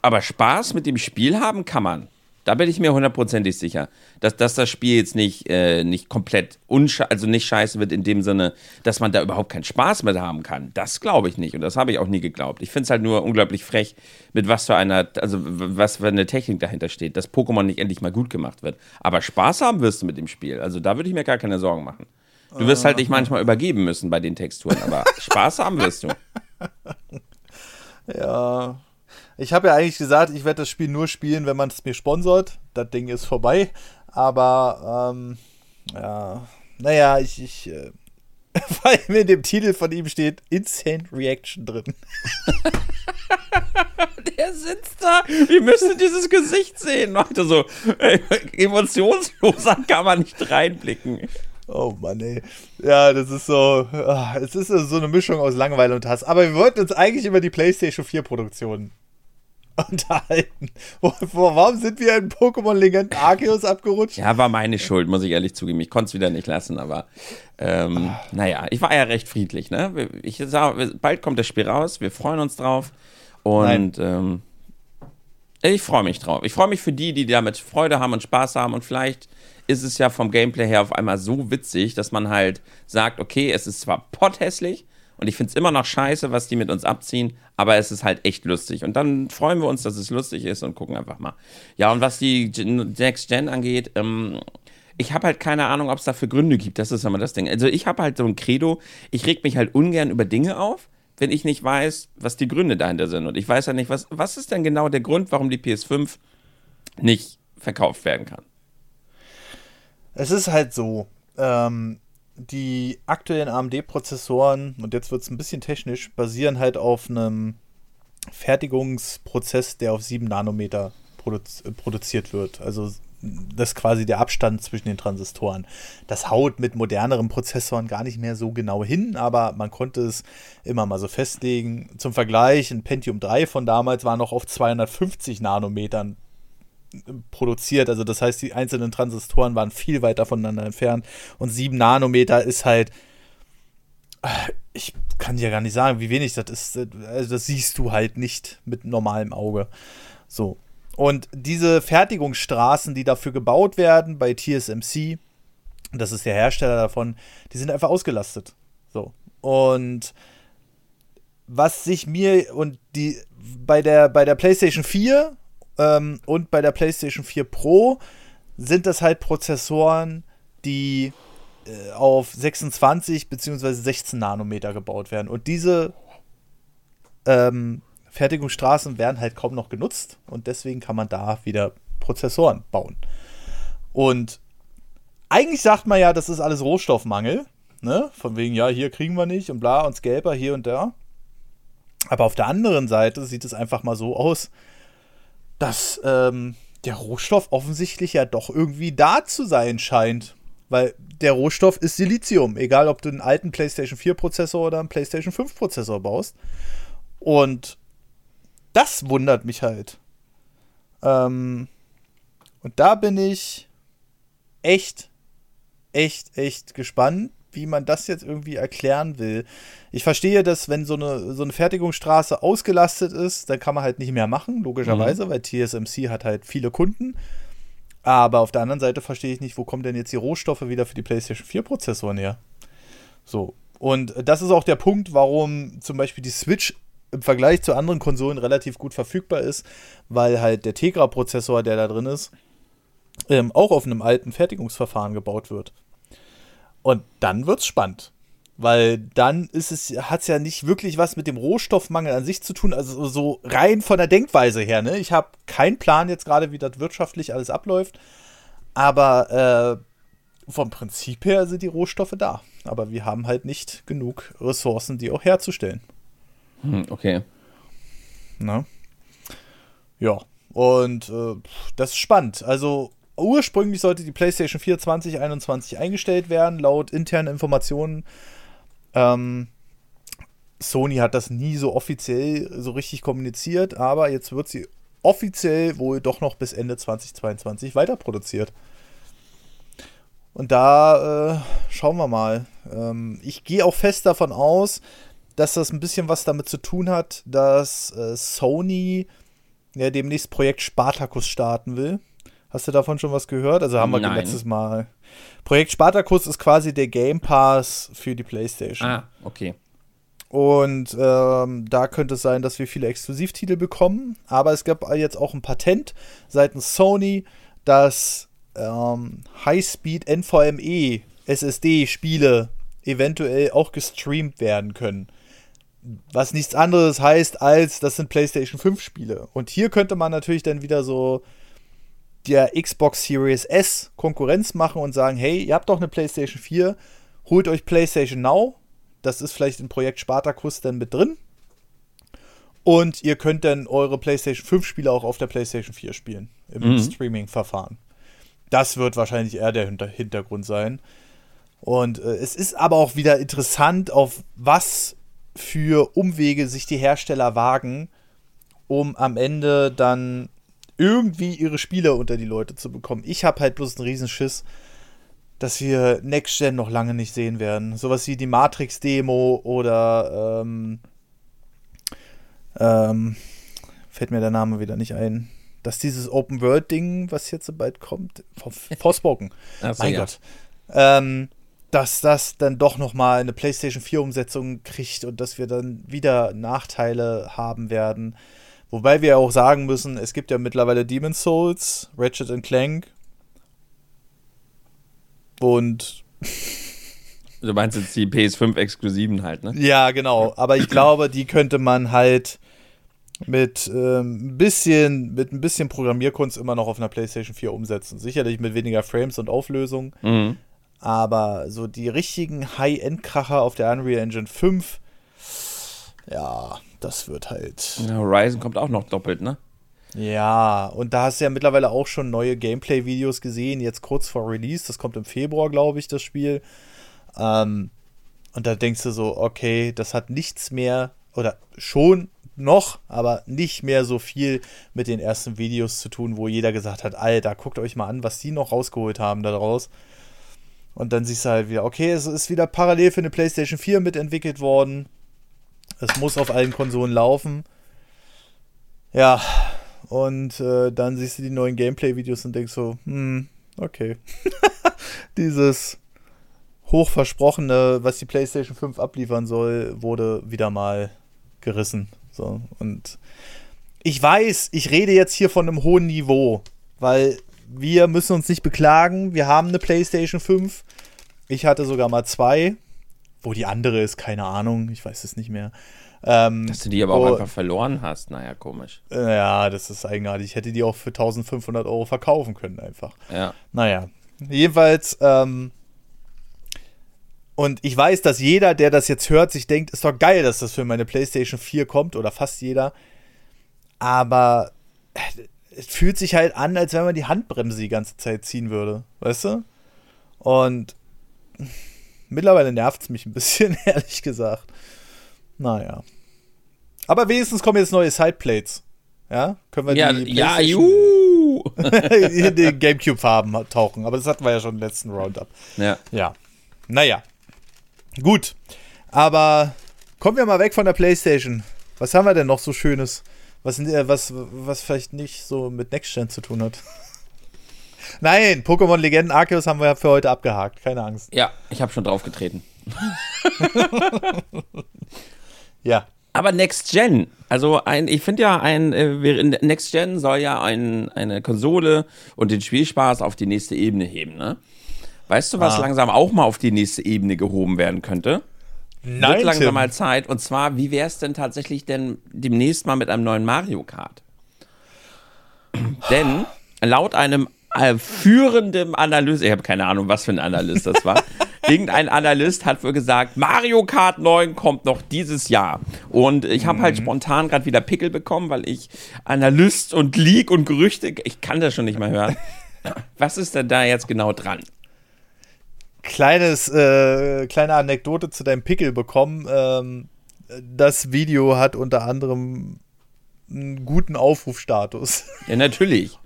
B: aber Spaß mit dem Spiel haben kann man. Da bin ich mir hundertprozentig sicher, dass, dass das Spiel jetzt nicht, äh, nicht komplett unsche also nicht scheiße wird in dem Sinne, dass man da überhaupt keinen Spaß mit haben kann. Das glaube ich nicht und das habe ich auch nie geglaubt. Ich finde es halt nur unglaublich frech, mit was für einer, also was für eine Technik dahinter steht, dass Pokémon nicht endlich mal gut gemacht wird. Aber Spaß haben wirst du mit dem Spiel. Also da würde ich mir gar keine Sorgen machen. Du wirst halt dich manchmal übergeben müssen bei den Texturen, aber Spaß haben wirst du.
A: Ja. Ich habe ja eigentlich gesagt, ich werde das Spiel nur spielen, wenn man es mir sponsort. Das Ding ist vorbei. Aber, ähm, ja. Naja, ich, ich, äh, weil mir in dem Titel von ihm steht Insane Reaction drin.
B: Der sitzt da. Wir müssen dieses Gesicht sehen. Leute, so äh, emotionsloser kann man nicht reinblicken.
A: Oh Mann, ey. Ja, das ist so, ah, es ist so eine Mischung aus Langeweile und Hass. Aber wir wollten uns eigentlich über die PlayStation 4 Produktion unterhalten. Warum sind wir in Pokémon-Legenden Arceus abgerutscht?
B: Ja, war meine Schuld, muss ich ehrlich zugeben. Ich konnte es wieder nicht lassen, aber ähm, naja, ich war ja recht friedlich. Ne? Ich sag, bald kommt das Spiel raus, wir freuen uns drauf. Und ähm, ich freue mich drauf. Ich freue mich für die, die damit Freude haben und Spaß haben. Und vielleicht ist es ja vom Gameplay her auf einmal so witzig, dass man halt sagt, okay, es ist zwar potthässlich, und ich finde es immer noch scheiße, was die mit uns abziehen, aber es ist halt echt lustig. Und dann freuen wir uns, dass es lustig ist und gucken einfach mal. Ja, und was die Next Gen angeht, ähm, ich habe halt keine Ahnung, ob es dafür Gründe gibt. Das ist immer das Ding. Also ich habe halt so ein Credo, ich reg mich halt ungern über Dinge auf, wenn ich nicht weiß, was die Gründe dahinter sind. Und ich weiß ja nicht, was, was ist denn genau der Grund, warum die PS5 nicht verkauft werden kann?
A: Es ist halt so, ähm, die aktuellen AMD-Prozessoren, und jetzt wird es ein bisschen technisch, basieren halt auf einem Fertigungsprozess, der auf 7 Nanometer produz produziert wird. Also das ist quasi der Abstand zwischen den Transistoren. Das haut mit moderneren Prozessoren gar nicht mehr so genau hin, aber man konnte es immer mal so festlegen. Zum Vergleich, ein Pentium 3 von damals war noch auf 250 Nanometern produziert. Also das heißt, die einzelnen Transistoren waren viel weiter voneinander entfernt. Und 7 Nanometer ist halt. Ich kann dir gar nicht sagen, wie wenig das ist. Also das siehst du halt nicht mit normalem Auge. So. Und diese Fertigungsstraßen, die dafür gebaut werden bei TSMC, das ist der Hersteller davon, die sind einfach ausgelastet. So. Und was sich mir und die bei der bei der PlayStation 4 ähm, und bei der PlayStation 4 Pro sind das halt Prozessoren, die äh, auf 26 bzw. 16 Nanometer gebaut werden. Und diese ähm, Fertigungsstraßen werden halt kaum noch genutzt und deswegen kann man da wieder Prozessoren bauen. Und eigentlich sagt man ja, das ist alles Rohstoffmangel. Ne? Von wegen, ja, hier kriegen wir nicht und bla und Scalper hier und da. Aber auf der anderen Seite sieht es einfach mal so aus, dass ähm, der Rohstoff offensichtlich ja doch irgendwie da zu sein scheint. Weil der Rohstoff ist Silizium, egal ob du einen alten PlayStation 4 Prozessor oder einen PlayStation 5 Prozessor baust. Und das wundert mich halt. Ähm, und da bin ich echt, echt, echt gespannt, wie man das jetzt irgendwie erklären will. Ich verstehe, dass wenn so eine, so eine Fertigungsstraße ausgelastet ist, dann kann man halt nicht mehr machen, logischerweise, mhm. weil TSMC hat halt viele Kunden. Aber auf der anderen Seite verstehe ich nicht, wo kommen denn jetzt die Rohstoffe wieder für die PlayStation 4 Prozessoren her? So. Und das ist auch der Punkt, warum zum Beispiel die Switch im Vergleich zu anderen Konsolen relativ gut verfügbar ist, weil halt der Tegra-Prozessor, der da drin ist, ähm, auch auf einem alten Fertigungsverfahren gebaut wird. Und dann wird's spannend. Weil dann ist es, hat es ja nicht wirklich was mit dem Rohstoffmangel an sich zu tun, also so rein von der Denkweise her. Ne? Ich habe keinen Plan jetzt gerade, wie das wirtschaftlich alles abläuft. Aber äh, vom Prinzip her sind die Rohstoffe da. Aber wir haben halt nicht genug Ressourcen, die auch herzustellen.
B: Hm, okay.
A: Na? Ja, und äh, das ist spannend. Also ursprünglich sollte die PlayStation 4 2021 eingestellt werden, laut internen Informationen. Ähm, Sony hat das nie so offiziell so richtig kommuniziert, aber jetzt wird sie offiziell wohl doch noch bis Ende 2022 weiter produziert. Und da äh, schauen wir mal. Ähm, ich gehe auch fest davon aus, dass das ein bisschen was damit zu tun hat, dass äh, Sony ja demnächst Projekt Spartacus starten will. Hast du davon schon was gehört? Also haben wir Nein. letztes Mal. Projekt Spartacus ist quasi der Game Pass für die PlayStation.
B: Ah, okay.
A: Und ähm, da könnte es sein, dass wir viele Exklusivtitel bekommen. Aber es gab jetzt auch ein Patent seitens Sony, dass ähm, Highspeed NVMe SSD-Spiele eventuell auch gestreamt werden können was nichts anderes heißt als, das sind PlayStation 5 Spiele. Und hier könnte man natürlich dann wieder so der Xbox Series S Konkurrenz machen und sagen, hey, ihr habt doch eine PlayStation 4, holt euch PlayStation Now. Das ist vielleicht im Projekt Spartacus dann mit drin. Und ihr könnt dann eure PlayStation 5 Spiele auch auf der PlayStation 4 spielen im mhm. Streaming-Verfahren. Das wird wahrscheinlich eher der Hintergrund sein. Und äh, es ist aber auch wieder interessant, auf was für Umwege sich die Hersteller wagen, um am Ende dann irgendwie ihre Spiele unter die Leute zu bekommen. Ich habe halt bloß einen Riesenschiss, dass wir Next Gen noch lange nicht sehen werden. Sowas wie die Matrix-Demo oder ähm, ähm, fällt mir der Name wieder nicht ein. Dass dieses Open World-Ding, was jetzt so bald kommt, Forspoken.
B: Ach so,
A: mein
B: ja.
A: Gott. Ähm, dass das dann doch noch mal eine PlayStation 4 Umsetzung kriegt und dass wir dann wieder Nachteile haben werden. Wobei wir auch sagen müssen, es gibt ja mittlerweile Demon's Souls, Ratchet Clank und
B: Du meinst jetzt die PS5-Exklusiven halt, ne?
A: ja, genau. Aber ich glaube, die könnte man halt mit ähm, ein bisschen mit ein bisschen Programmierkunst immer noch auf einer PlayStation 4 umsetzen. Sicherlich mit weniger Frames und Auflösung,
B: Mhm.
A: aber so die richtigen High-End-Kracher auf der Unreal Engine 5, ja, das wird halt.
B: Ja, Horizon kommt auch noch doppelt, ne?
A: Ja, und da hast du ja mittlerweile auch schon neue Gameplay-Videos gesehen, jetzt kurz vor Release. Das kommt im Februar, glaube ich, das Spiel. Ähm, und da denkst du so, okay, das hat nichts mehr, oder schon noch, aber nicht mehr so viel mit den ersten Videos zu tun, wo jeder gesagt hat, Alter, guckt euch mal an, was die noch rausgeholt haben daraus. Und dann siehst du halt wieder, okay, es ist wieder parallel für eine PlayStation 4 mitentwickelt worden. Es muss auf allen Konsolen laufen. Ja, und äh, dann siehst du die neuen Gameplay-Videos und denkst so, hm, okay. Dieses hochversprochene, was die PlayStation 5 abliefern soll, wurde wieder mal gerissen. So, und ich weiß, ich rede jetzt hier von einem hohen Niveau, weil wir müssen uns nicht beklagen. Wir haben eine PlayStation 5. Ich hatte sogar mal zwei. Wo die andere ist, keine Ahnung. Ich weiß es nicht mehr. Ähm,
B: Dass du die aber auch
A: oh,
B: einfach verloren hast, naja, komisch.
A: Ja, das ist eigenartig. Ich hätte die auch für 1500 Euro verkaufen können, einfach.
B: Ja.
A: Naja, jedenfalls, ähm, und ich weiß, dass jeder, der das jetzt hört, sich denkt, ist doch geil, dass das für meine PlayStation 4 kommt, oder fast jeder. Aber äh, es fühlt sich halt an, als wenn man die Handbremse die ganze Zeit ziehen würde, weißt du? Und mittlerweile nervt es mich ein bisschen, ehrlich gesagt. Naja. Aber wenigstens kommen jetzt neue Sideplates. Ja, können wir
B: Ja,
A: die
B: ja, juhu!
A: in den Gamecube-Farben tauchen. Aber das hatten wir ja schon im letzten Roundup.
B: ja.
A: Ja. Naja. Gut. Aber kommen wir mal weg von der PlayStation. Was haben wir denn noch so Schönes? Was, äh, was, was vielleicht nicht so mit Next Gen zu tun hat? Nein, Pokémon Legenden Arceus haben wir ja für heute abgehakt. Keine Angst.
B: Ja, ich habe schon drauf getreten.
A: Ja.
B: Aber Next Gen, also ein, ich finde ja ein, äh, Next Gen soll ja ein, eine Konsole und den Spielspaß auf die nächste Ebene heben, ne? Weißt du, was
A: Ah.
B: langsam auch mal auf die nächste Ebene gehoben werden könnte?
A: Nein,
B: Wird langsam
A: Tim.
B: mal Zeit. Und zwar, wie wäre es denn tatsächlich denn demnächst mal mit einem neuen Mario Kart? denn laut einem äh, führenden Analyst, ich habe keine Ahnung, was für ein Analyst das war, irgendein Analyst hat wohl gesagt, Mario Kart 9 kommt noch dieses Jahr. Und ich habe halt spontan gerade wieder Pickel bekommen, weil ich Analyst und Leak und Gerüchte, ich kann das schon nicht mehr hören. Was ist denn da jetzt genau dran?
A: Kleines, äh, kleine Anekdote zu deinem Pickel bekommen. Ähm, das Video hat unter anderem einen guten Aufrufstatus.
B: Ja, natürlich.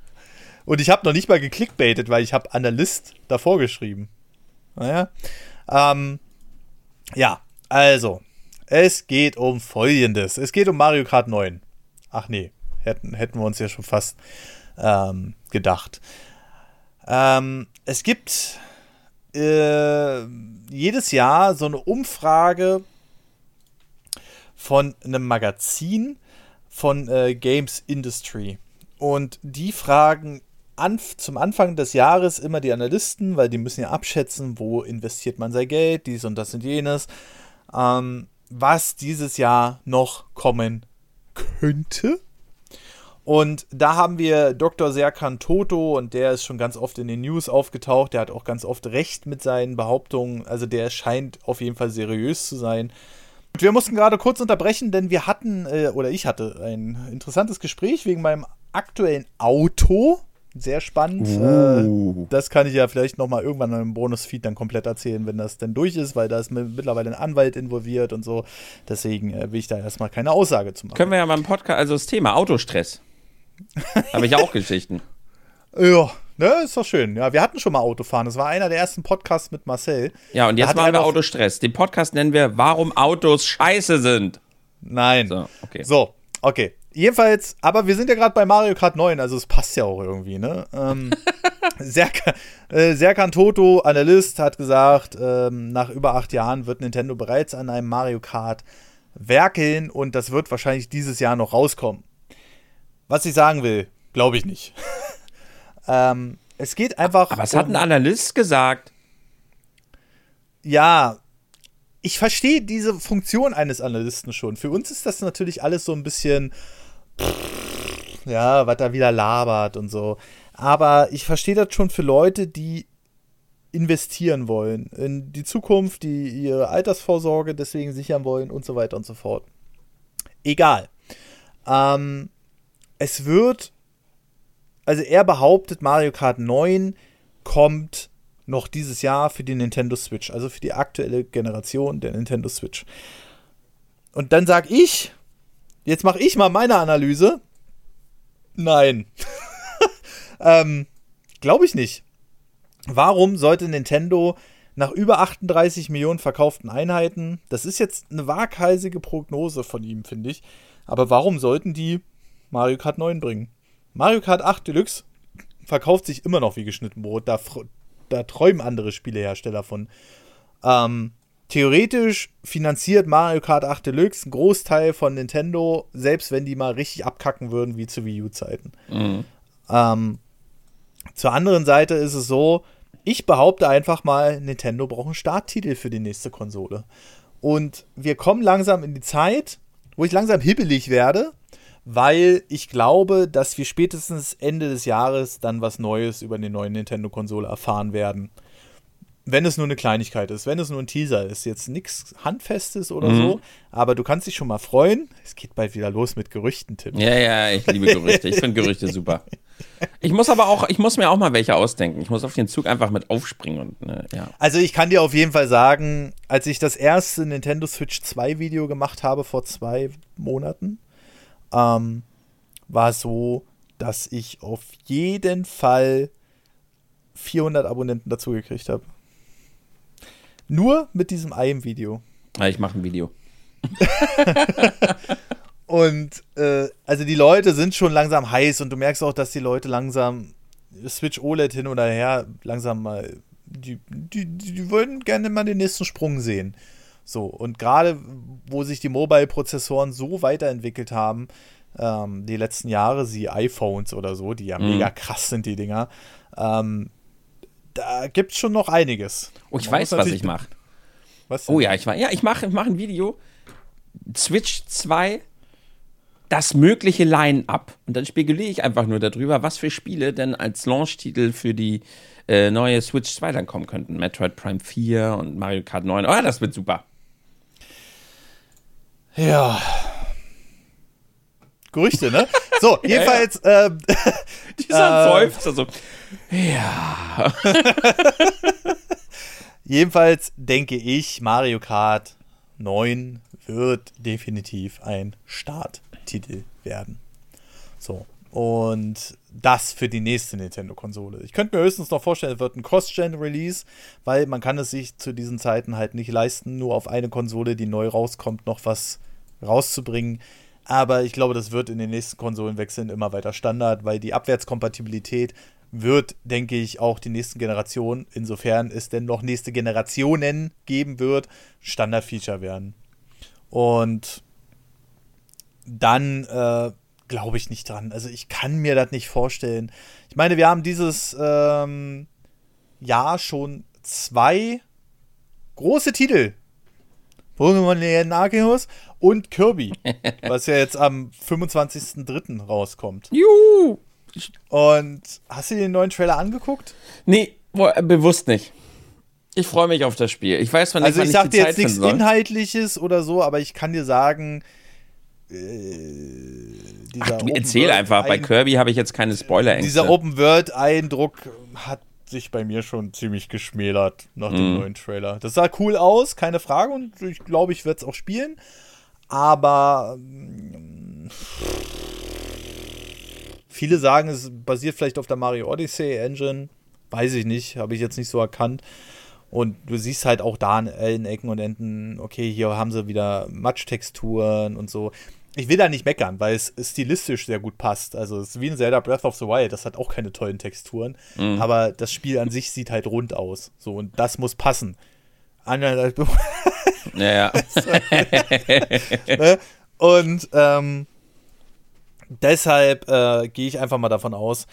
A: Und ich habe noch nicht mal geklickbaitet, weil ich habe Analyst davor geschrieben. Naja. Ähm, ja, also. Es geht um Folgendes. Es geht um Mario Kart 9. Ach nee, hätten, hätten wir uns ja schon fast ähm, gedacht. Ähm, es gibt äh, jedes Jahr so eine Umfrage von einem Magazin von äh, Games Industry. Und die fragen anf zum Anfang des Jahres immer die Analysten, weil die müssen ja abschätzen, wo investiert man sein Geld, dies und das und jenes, ähm, was dieses Jahr noch kommen könnte. Und da haben wir Dr. Serkan Toto und der ist schon ganz oft in den News aufgetaucht. Der hat auch ganz oft recht mit seinen Behauptungen. Also der scheint auf jeden Fall seriös zu sein. Und wir mussten gerade kurz unterbrechen, denn wir hatten, äh, oder ich hatte ein interessantes Gespräch wegen meinem aktuellen Auto. Sehr spannend.
B: Uh.
A: Äh, das kann ich ja vielleicht noch mal irgendwann in einem Bonusfeed dann komplett erzählen, wenn das denn durch ist, weil da ist mittlerweile ein Anwalt involviert und so. Deswegen äh, will ich da erstmal keine Aussage zu machen.
B: Können wir ja mal im Podcast, also das Thema Autostress. Habe ich ja auch Geschichten.
A: Ja, ne, ist doch schön. Ja, wir hatten schon mal Autofahren. Das war einer der ersten Podcasts mit Marcel.
B: Ja, und jetzt machen wir Autostress. Den Podcast nennen wir Warum Autos scheiße sind.
A: Nein.
B: So, okay.
A: So, okay. Jedenfalls, aber wir sind ja gerade bei Mario Kart 9, also es passt ja auch irgendwie, ne? Ähm, Serkan, äh, Serkan Toto, Analyst, hat gesagt, ähm, nach über acht Jahren wird Nintendo bereits an einem Mario Kart werkeln und das wird wahrscheinlich dieses Jahr noch rauskommen. Was ich sagen will, glaube ich nicht. ähm, es geht einfach.
B: Aber was hat ein Analyst gesagt?
A: ja, ich verstehe diese Funktion eines Analysten schon. Für uns ist das natürlich alles so ein bisschen, ja, was da wieder labert und so. Aber ich verstehe das schon für Leute, die investieren wollen in die Zukunft, die ihre Altersvorsorge deswegen sichern wollen und so weiter und so fort. Egal. Ähm, es wird, also er behauptet, Mario Kart 9 kommt noch dieses Jahr für die Nintendo Switch, also für die aktuelle Generation der Nintendo Switch. Und dann sag ich, jetzt mache ich mal meine Analyse. Nein. ähm, Glaube ich nicht. Warum sollte Nintendo nach über 38 Millionen verkauften Einheiten, das ist jetzt eine waghalsige Prognose von ihm, finde ich, aber warum sollten die Mario Kart 9 bringen? Mario Kart 8 Deluxe verkauft sich immer noch wie geschnitten Brot. Da, da träumen andere Spielehersteller von. Ähm, theoretisch finanziert Mario Kart 8 Deluxe einen Großteil von Nintendo, selbst wenn die mal richtig abkacken würden, wie zu Wii U-Zeiten. Ähm, zur anderen Seite ist es so, ich behaupte einfach mal, Nintendo braucht einen Starttitel für die nächste Konsole. Und wir kommen langsam in die Zeit, wo ich langsam hibbelig werde, weil ich glaube, dass wir spätestens Ende des Jahres dann was Neues über die neue Nintendo-Konsole erfahren werden. Wenn es nur eine Kleinigkeit ist, wenn es nur ein Teaser ist, jetzt nichts Handfestes oder so, aber du kannst dich schon mal freuen. Es geht bald wieder los mit Gerüchten, Tim.
B: Ja, ja, ich liebe Gerüchte. Ich finde Gerüchte super. Ich muss aber auch, ich muss mir auch mal welche ausdenken. Ich muss auf den Zug einfach mit aufspringen und ne, ja.
A: Also ich kann dir auf jeden Fall sagen, als ich das erste Nintendo Switch 2 Video gemacht habe vor zwei Monaten, ähm, war es so, dass ich auf jeden Fall 400 Abonnenten dazu gekriegt habe. Nur mit diesem einem Video.
B: Ja, Ich mache ein Video.
A: Und äh, also die Leute sind schon langsam heiß und du merkst auch, dass die Leute langsam Switch OLED hin oder her langsam mal, die, die, die, wollen gerne mal den nächsten Sprung sehen. So, und gerade wo sich die Mobile-Prozessoren so weiterentwickelt haben, ähm, die letzten Jahre, sie iPhones oder so, die ja
B: Mhm.
A: mega krass sind, die Dinger, ähm, da gibt es schon noch einiges.
B: Oh, ich
A: Man
B: weiß, was ich mache. Oh ja, ich ja, ich mache mach ein Video. Switch 2, das mögliche Line-Up. Und dann spekuliere ich einfach nur darüber, was für Spiele denn als Launch-Titel für die äh, neue Switch 2 dann kommen könnten. Metroid Prime 4 und Mario Kart 9. Oh, das wird super.
A: Ja. Gerüchte, ne? So, jedenfalls, ähm,
B: Dieser
A: Äh.
B: Seufzer so. Ja.
A: jedenfalls denke ich, Mario Kart 9 wird definitiv ein Starttitel werden. So. Und das für die nächste Nintendo-Konsole. Ich könnte mir höchstens noch vorstellen, es wird ein Cross-Gen-Release, weil man kann es sich zu diesen Zeiten halt nicht leisten, nur auf eine Konsole, die neu rauskommt, noch was rauszubringen. Aber ich glaube, das wird in den nächsten Konsolenwechseln immer weiter Standard, weil die Abwärtskompatibilität wird, denke ich, auch die nächsten Generationen, insofern es denn noch nächste Generationen geben wird, Standardfeature werden. Und dann äh, glaube ich nicht dran. Also ich kann mir das nicht vorstellen. Ich meine, wir haben dieses ähm, Jahr schon zwei große Titel. Pokémon Legenden Arceus und Kirby, was ja jetzt am 25.03. rauskommt.
B: Juhu.
A: Und hast du dir den neuen Trailer angeguckt?
B: Nee, äh, bewusst nicht. Ich freue mich auf das Spiel. Ich weiß
A: Also
B: wann
A: ich
B: ich
A: sag dir
B: Zeit
A: jetzt nichts
B: soll.
A: Inhaltliches oder so, aber ich kann dir sagen,
B: Ach, du erzähl einfach, bei Kirby habe ich jetzt keine spoiler -Ängste.
A: Dieser Open-World-Eindruck hat sich bei mir schon ziemlich geschmälert nach dem mm. neuen Trailer. Das sah cool aus, keine Frage, und ich glaube, ich werde es auch spielen. Aber mm, viele sagen, es basiert vielleicht auf der Mario Odyssey Engine. Weiß ich nicht, habe ich jetzt nicht so erkannt. Und du siehst halt auch da in Ecken und Enden, okay, hier haben sie wieder Matsch-Texturen und so. Ich will da nicht meckern, weil es stilistisch sehr gut passt. Also es ist wie ein Zelda Breath of the Wild, das hat auch keine tollen Texturen. Mhm. Aber das Spiel an sich sieht halt rund aus. So, und das muss passen. Anderthalb
B: ja, ja.
A: ne? Und ähm, deshalb äh, gehe ich einfach mal davon aus,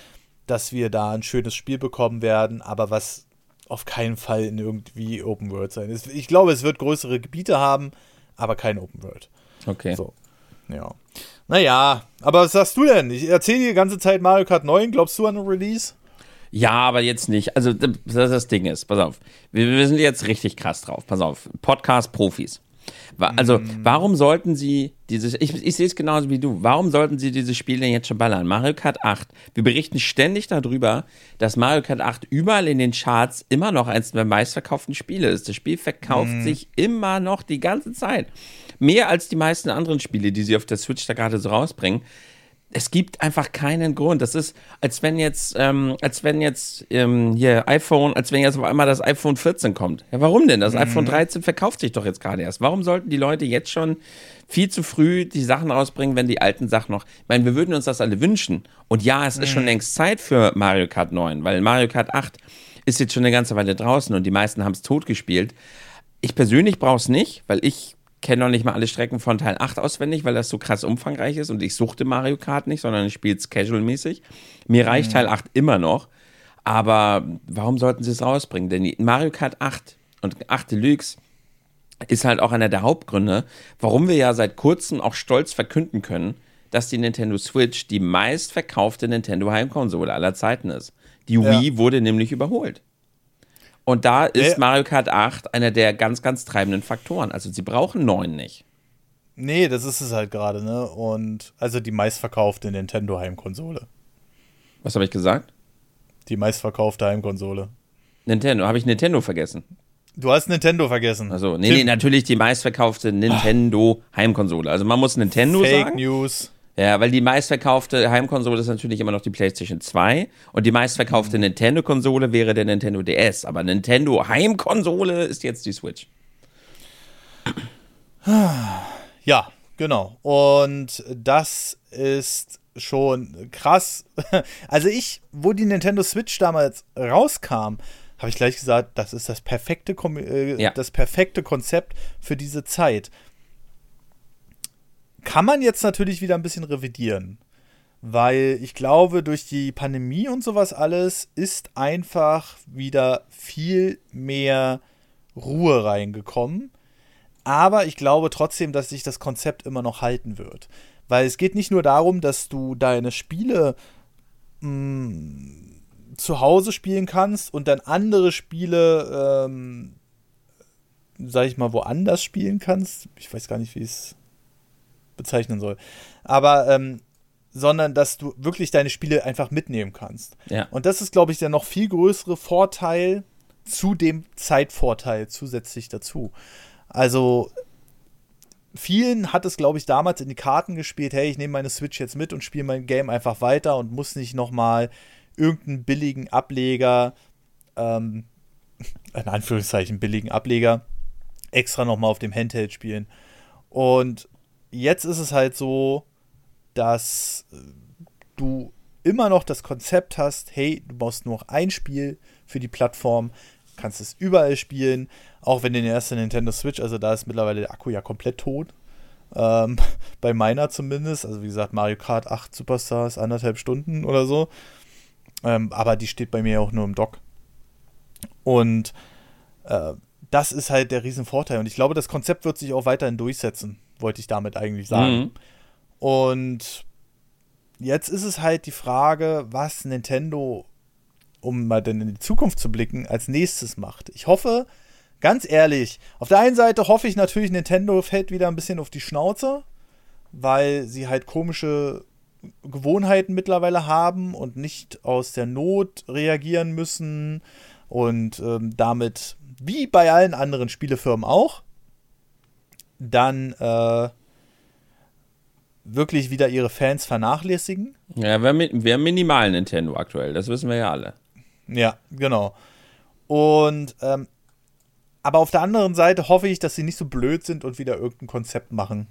A: dass wir da ein schönes Spiel bekommen werden, aber was auf keinen Fall in irgendwie Open World sein. Ich glaube, es wird größere Gebiete haben, aber kein Open World.
B: Okay.
A: So. Ja. Naja, aber was sagst du denn? Ich erzähle die ganze Zeit Mario Kart 9. Glaubst du an ein Release?
B: Ja, aber jetzt nicht. Also, das, das Ding ist, pass auf. Wir, wir sind jetzt richtig krass drauf. Pass auf. Podcast-Profis. Also, mm. warum sollten sie dieses, ich, ich sehe es genauso wie du, warum sollten sie dieses Spiel denn jetzt schon ballern? Mario Kart 8, wir berichten ständig darüber, dass Mario Kart 8 überall in den Charts immer noch eines der meistverkauften Spiele ist. Das Spiel verkauft mm. sich immer noch die ganze Zeit. Mehr als die meisten anderen Spiele, die sie auf der Switch da gerade so rausbringen es gibt einfach keinen Grund. Das ist, als wenn jetzt, ähm, als wenn jetzt ähm, hier iPhone, als wenn jetzt auf einmal das iPhone 14 kommt. Ja, warum denn? Das mhm. iPhone 13 verkauft sich doch jetzt gerade erst. Warum sollten die Leute jetzt schon viel zu früh die Sachen rausbringen, wenn die alten Sachen noch. Ich meine, wir würden uns das alle wünschen. Und ja, es mhm. ist schon mhm. längst Zeit für Mario Kart 9, weil Mario Kart 8 ist jetzt schon eine ganze Weile draußen und die meisten haben es tot gespielt. Ich persönlich brauche es nicht, weil ich kenne noch nicht mal alle Strecken von Teil 8 auswendig, weil das so krass umfangreich ist und ich suchte Mario Kart nicht, sondern ich spiele es casual-mäßig. Mir reicht mhm. Teil 8 immer noch. Aber warum sollten sie es rausbringen? Denn Mario Kart 8 und 8 Deluxe ist halt auch einer der Hauptgründe, warum wir ja seit kurzem auch stolz verkünden können, dass die Nintendo Switch die meistverkaufte Nintendo Heimkonsole aller Zeiten ist. Die Wii ja. wurde nämlich überholt. Und da ist Mario Kart 8 einer der ganz, ganz treibenden Faktoren. Also sie brauchen neun nicht.
A: Nee, das ist es halt gerade, ne? Und also die meistverkaufte Nintendo Heimkonsole.
B: Was habe ich gesagt?
A: Die meistverkaufte Heimkonsole.
B: Nintendo, habe ich Nintendo vergessen?
A: Du hast Nintendo vergessen.
B: Also, nee, Tim. nee, natürlich die meistverkaufte Nintendo Heimkonsole. Also man muss Nintendo
A: Fake
B: sagen.
A: Fake News.
B: Ja, weil die meistverkaufte Heimkonsole ist natürlich immer noch die PlayStation 2 und die meistverkaufte mhm. Nintendo-Konsole wäre der Nintendo DS. Aber Nintendo Heimkonsole ist jetzt die Switch.
A: Ja, genau. Und das ist schon krass. Also ich, wo die Nintendo Switch damals rauskam, habe ich gleich gesagt, das ist das perfekte, äh, ja. das perfekte Konzept für diese Zeit kann man jetzt natürlich wieder ein bisschen revidieren. Weil ich glaube, durch die Pandemie und sowas alles ist einfach wieder viel mehr Ruhe reingekommen. Aber ich glaube trotzdem, dass sich das Konzept immer noch halten wird. Weil es geht nicht nur darum, dass du deine Spiele mh, mm, zu Hause spielen kannst und dann andere Spiele, ähm, sag ich mal, woanders spielen kannst. Ich weiß gar nicht, wie es bezeichnen soll. Aber, ähm, sondern dass du wirklich deine Spiele einfach mitnehmen kannst.
B: Ja.
A: Und das ist, glaube ich, der noch viel größere Vorteil zu dem Zeitvorteil zusätzlich dazu. Also vielen hat es, glaube ich, damals in die Karten gespielt, hey, ich nehme meine Switch jetzt mit und spiele mein Game einfach weiter und muss nicht nochmal irgendeinen billigen Ableger, ähm, in Anführungszeichen billigen Ableger, extra nochmal auf dem Handheld spielen. Und jetzt ist es halt so, dass äh, du immer noch das Konzept hast, hey, du brauchst nur noch ein Spiel für die Plattform, kannst es überall spielen, auch wenn der ersten Nintendo Switch, also da ist mittlerweile der Akku ja komplett tot. Ähm, bei meiner zumindest, also wie gesagt, Mario Kart 8 Superstars, anderthalb Stunden oder so. Ähm, aber die steht bei mir auch nur im Dock. Und äh, das ist halt der Riesenvorteil. Und ich glaube, das Konzept wird sich auch weiterhin durchsetzen wollte ich damit eigentlich sagen. Mhm. Und jetzt ist es halt die Frage, was Nintendo, um mal dann in die Zukunft zu blicken, als nächstes macht. Ich hoffe, ganz ehrlich, auf der einen Seite hoffe ich natürlich, Nintendo fällt wieder ein bisschen auf die Schnauze, weil sie halt komische Gewohnheiten mittlerweile haben und nicht aus der Not reagieren müssen und ähm, damit, wie bei allen anderen Spielefirmen auch, dann äh, wirklich wieder ihre Fans vernachlässigen.
B: Ja, wir, wir minimal Nintendo aktuell, das wissen wir ja alle.
A: Ja, genau. Und ähm, aber auf der anderen Seite hoffe ich, dass sie nicht so blöd sind und wieder irgendein Konzept machen,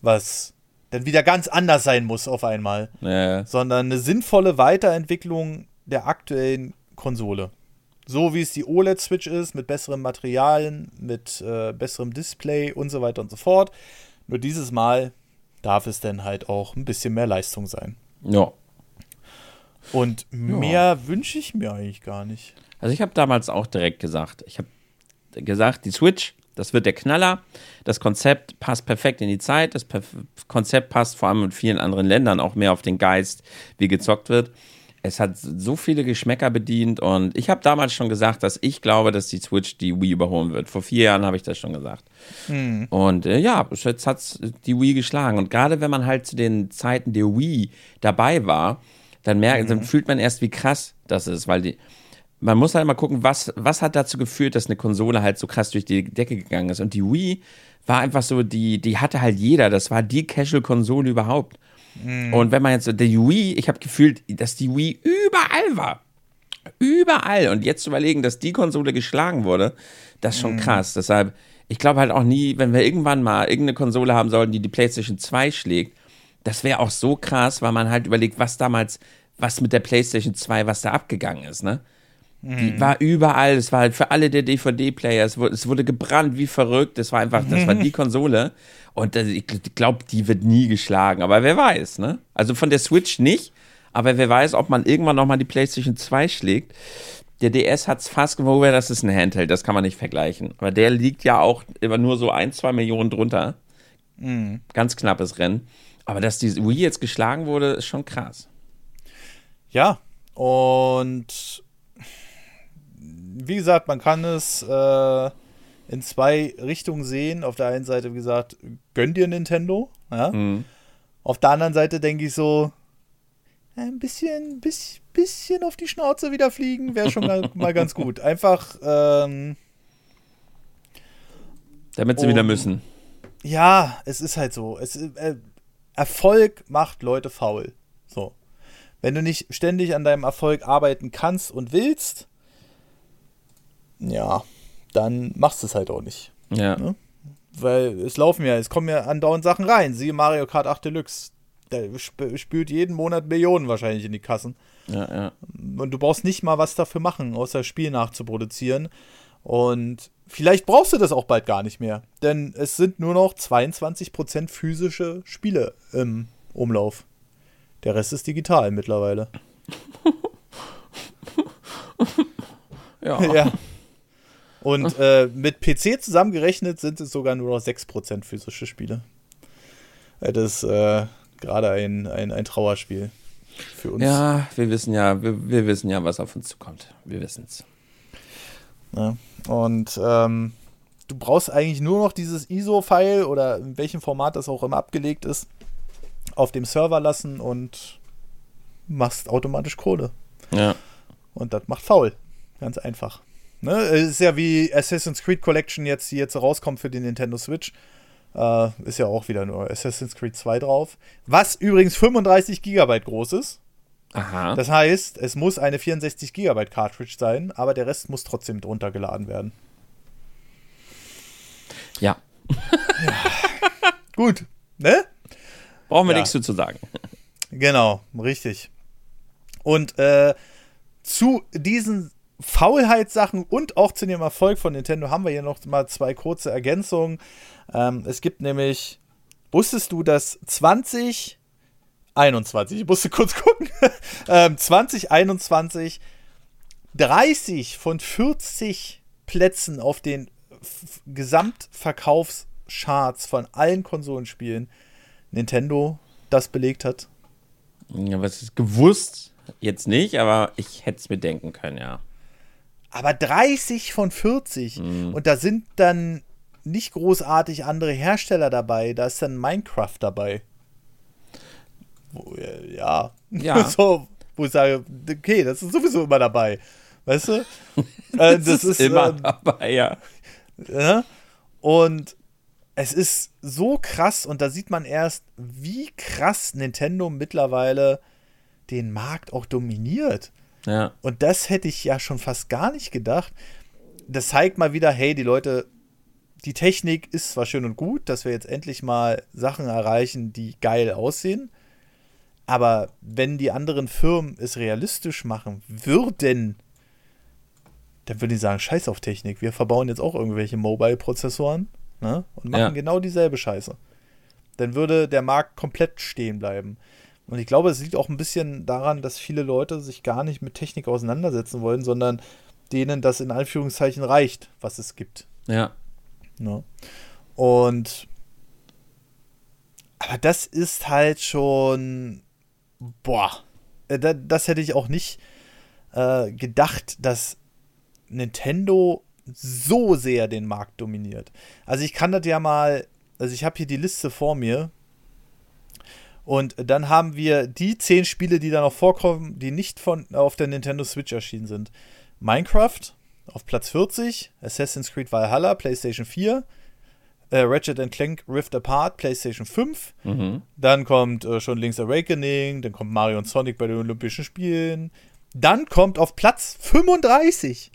A: was dann wieder ganz anders sein muss auf einmal.
B: Ja.
A: Sondern eine sinnvolle Weiterentwicklung der aktuellen Konsole. So wie es die OLED-Switch ist, mit besseren Materialien, mit äh, besserem Display und so weiter und so fort. Nur dieses Mal darf es dann halt auch ein bisschen mehr Leistung sein.
B: Ja.
A: Und mehr wünsche ich mir eigentlich gar nicht.
B: Also ich habe damals auch direkt gesagt, ich habe gesagt, die Switch, das wird der Knaller. Das Konzept passt perfekt in die Zeit. Das Konzept passt vor allem in vielen anderen Ländern auch mehr auf den Geist, wie gezockt wird. Es hat so viele Geschmäcker bedient und ich habe damals schon gesagt, dass ich glaube, dass die Switch die Wii überholen wird. Vor vier Jahren habe ich das schon gesagt.
A: Hm.
B: Und äh, ja, jetzt hat es die Wii geschlagen. Und gerade wenn man halt zu den Zeiten der Wii dabei war, dann merkt, dann fühlt man erst, wie krass das ist, weil die, man muss halt mal gucken, was, was hat dazu geführt, dass eine Konsole halt so krass durch die Decke gegangen ist. Und die Wii war einfach so, die, die hatte halt jeder. Das war die Casual-Konsole überhaupt. Und wenn man jetzt, die Wii, ich habe gefühlt, dass die Wii überall war. Überall. Und jetzt zu überlegen, dass die Konsole geschlagen wurde, das ist schon krass. Deshalb, ich glaube halt auch nie, wenn wir irgendwann mal irgendeine Konsole haben sollten, die die PlayStation 2 schlägt, das wäre auch so krass, weil man halt überlegt, was damals, was mit der PlayStation 2, was da abgegangen ist, ne? Die war überall, es war halt für alle der DVD-Player, es wurde, es wurde gebrannt wie verrückt, das war einfach, das war die Konsole und das, ich glaube, die wird nie geschlagen, aber wer weiß, ne? Also von der Switch nicht, aber wer weiß, ob man irgendwann nochmal die PlayStation 2 schlägt. Der DS hat es fast gewogen, das ist ein Handheld, das kann man nicht vergleichen. Aber der liegt ja auch immer nur so ein, zwei Millionen drunter. Ganz knappes Rennen. Aber dass die Wii jetzt geschlagen wurde, ist schon krass.
A: Ja, und wie gesagt, man kann es äh, in zwei Richtungen sehen. Auf der einen Seite, wie gesagt, gönn dir Nintendo. Ja?
B: Mhm.
A: Auf der anderen Seite denke ich so, ein bisschen, bisschen, bisschen auf die Schnauze wieder fliegen wäre schon mal, mal ganz gut. Einfach, ähm,
B: Damit sie
A: Oh.
B: wieder müssen.
A: ja, es ist halt so. Es, äh, Erfolg macht Leute faul. So. Wenn du nicht ständig an deinem Erfolg arbeiten kannst und willst, ja, dann machst du es halt auch nicht.
B: Ja.
A: Ne? Weil es laufen ja, es kommen ja andauernd Sachen rein. Siehe Mario Kart 8 Deluxe. Der sp spült jeden Monat Millionen wahrscheinlich in die Kassen.
B: Ja, ja.
A: Und du brauchst nicht mal was dafür machen, außer Spiel nachzuproduzieren. Und vielleicht brauchst du das auch bald gar nicht mehr. Denn es sind nur noch 22% physische Spiele im Umlauf. Der Rest ist digital mittlerweile.
B: Ja.
A: ja. Und äh, mit PC zusammengerechnet sind es sogar nur noch 6% physische Spiele. Äh, Das ist äh, gerade ein, ein, ein Trauerspiel für uns.
B: Ja, wir wissen ja, wir, wir wissen ja, was auf uns zukommt. Wir wissen es.
A: Ja. Und ähm, du brauchst eigentlich nur noch dieses ISO-File oder in welchem Format das auch immer abgelegt ist, auf dem Server lassen und machst automatisch Kohle.
B: Ja.
A: Und das macht faul. Ganz einfach. Ne? Es ist ja wie Assassin's Creed Collection jetzt, die jetzt rauskommt für die Nintendo Switch. Äh, ist ja auch wieder nur Assassin's Creed 2 drauf. Was übrigens 35 Gigabyte groß ist.
B: Aha.
A: Das heißt, es muss eine 64 Gigabyte Cartridge sein, aber der Rest muss trotzdem drunter geladen werden.
B: ja.
A: Gut, ne?
B: Brauchen wir
A: Ja.
B: nichts zu zu sagen.
A: Genau, richtig. Und äh, zu diesen Faulheitssachen und auch zu dem Erfolg von Nintendo haben wir hier noch mal zwei kurze Ergänzungen. Ähm, es gibt nämlich, wusstest du, dass 2021, ich musste kurz gucken, ähm, 2021 30 von 40 Plätzen auf den F- Gesamtverkaufscharts von allen Konsolenspielen Nintendo das belegt hat.
B: Ja, was ist gewusst? Jetzt nicht, aber ich hätte es mir denken können, ja.
A: Aber 30 von 40. Und da sind dann nicht großartig andere Hersteller dabei. Da ist dann Minecraft dabei. Wo, ja.
B: Ja.
A: so, wo ich sage, okay, das ist sowieso immer dabei. Weißt du? äh, das,
B: Das ist
A: ist
B: immer
A: ähm,
B: dabei, ja.
A: Ja? Und es ist so krass und da sieht man erst, wie krass Nintendo mittlerweile den Markt auch dominiert.
B: Ja.
A: Und das hätte ich ja schon fast gar nicht gedacht. Das zeigt mal wieder, hey, die Leute, die Technik ist zwar schön und gut, dass wir jetzt endlich mal Sachen erreichen, die geil aussehen. Aber wenn die anderen Firmen es realistisch machen würden, dann würde ich sagen, scheiß auf Technik. Wir verbauen jetzt auch irgendwelche Mobile-Prozessoren ne? und machen
B: Ja.
A: genau dieselbe Scheiße. Dann würde der Markt komplett stehen bleiben. Und ich glaube, es liegt auch ein bisschen daran, dass viele Leute sich gar nicht mit Technik auseinandersetzen wollen, sondern denen das in Anführungszeichen reicht, was es gibt.
B: Ja.
A: Ne? Und aber das ist halt schon boah, äh, da- das hätte ich auch nicht äh, gedacht, dass Nintendo so sehr den Markt dominiert. Also ich kann das ja mal, also ich habe hier die Liste vor mir und dann haben wir die zehn Spiele, die da noch vorkommen, die nicht von auf der Nintendo Switch erschienen sind. Minecraft auf Platz 40, Assassin's Creed Valhalla, PlayStation 4, äh, Ratchet Clank Rift Apart, PlayStation 5,
B: Mhm.
A: dann kommt äh, schon Link's Awakening, dann kommt Mario und Sonic bei den Olympischen Spielen. Dann kommt auf Platz 35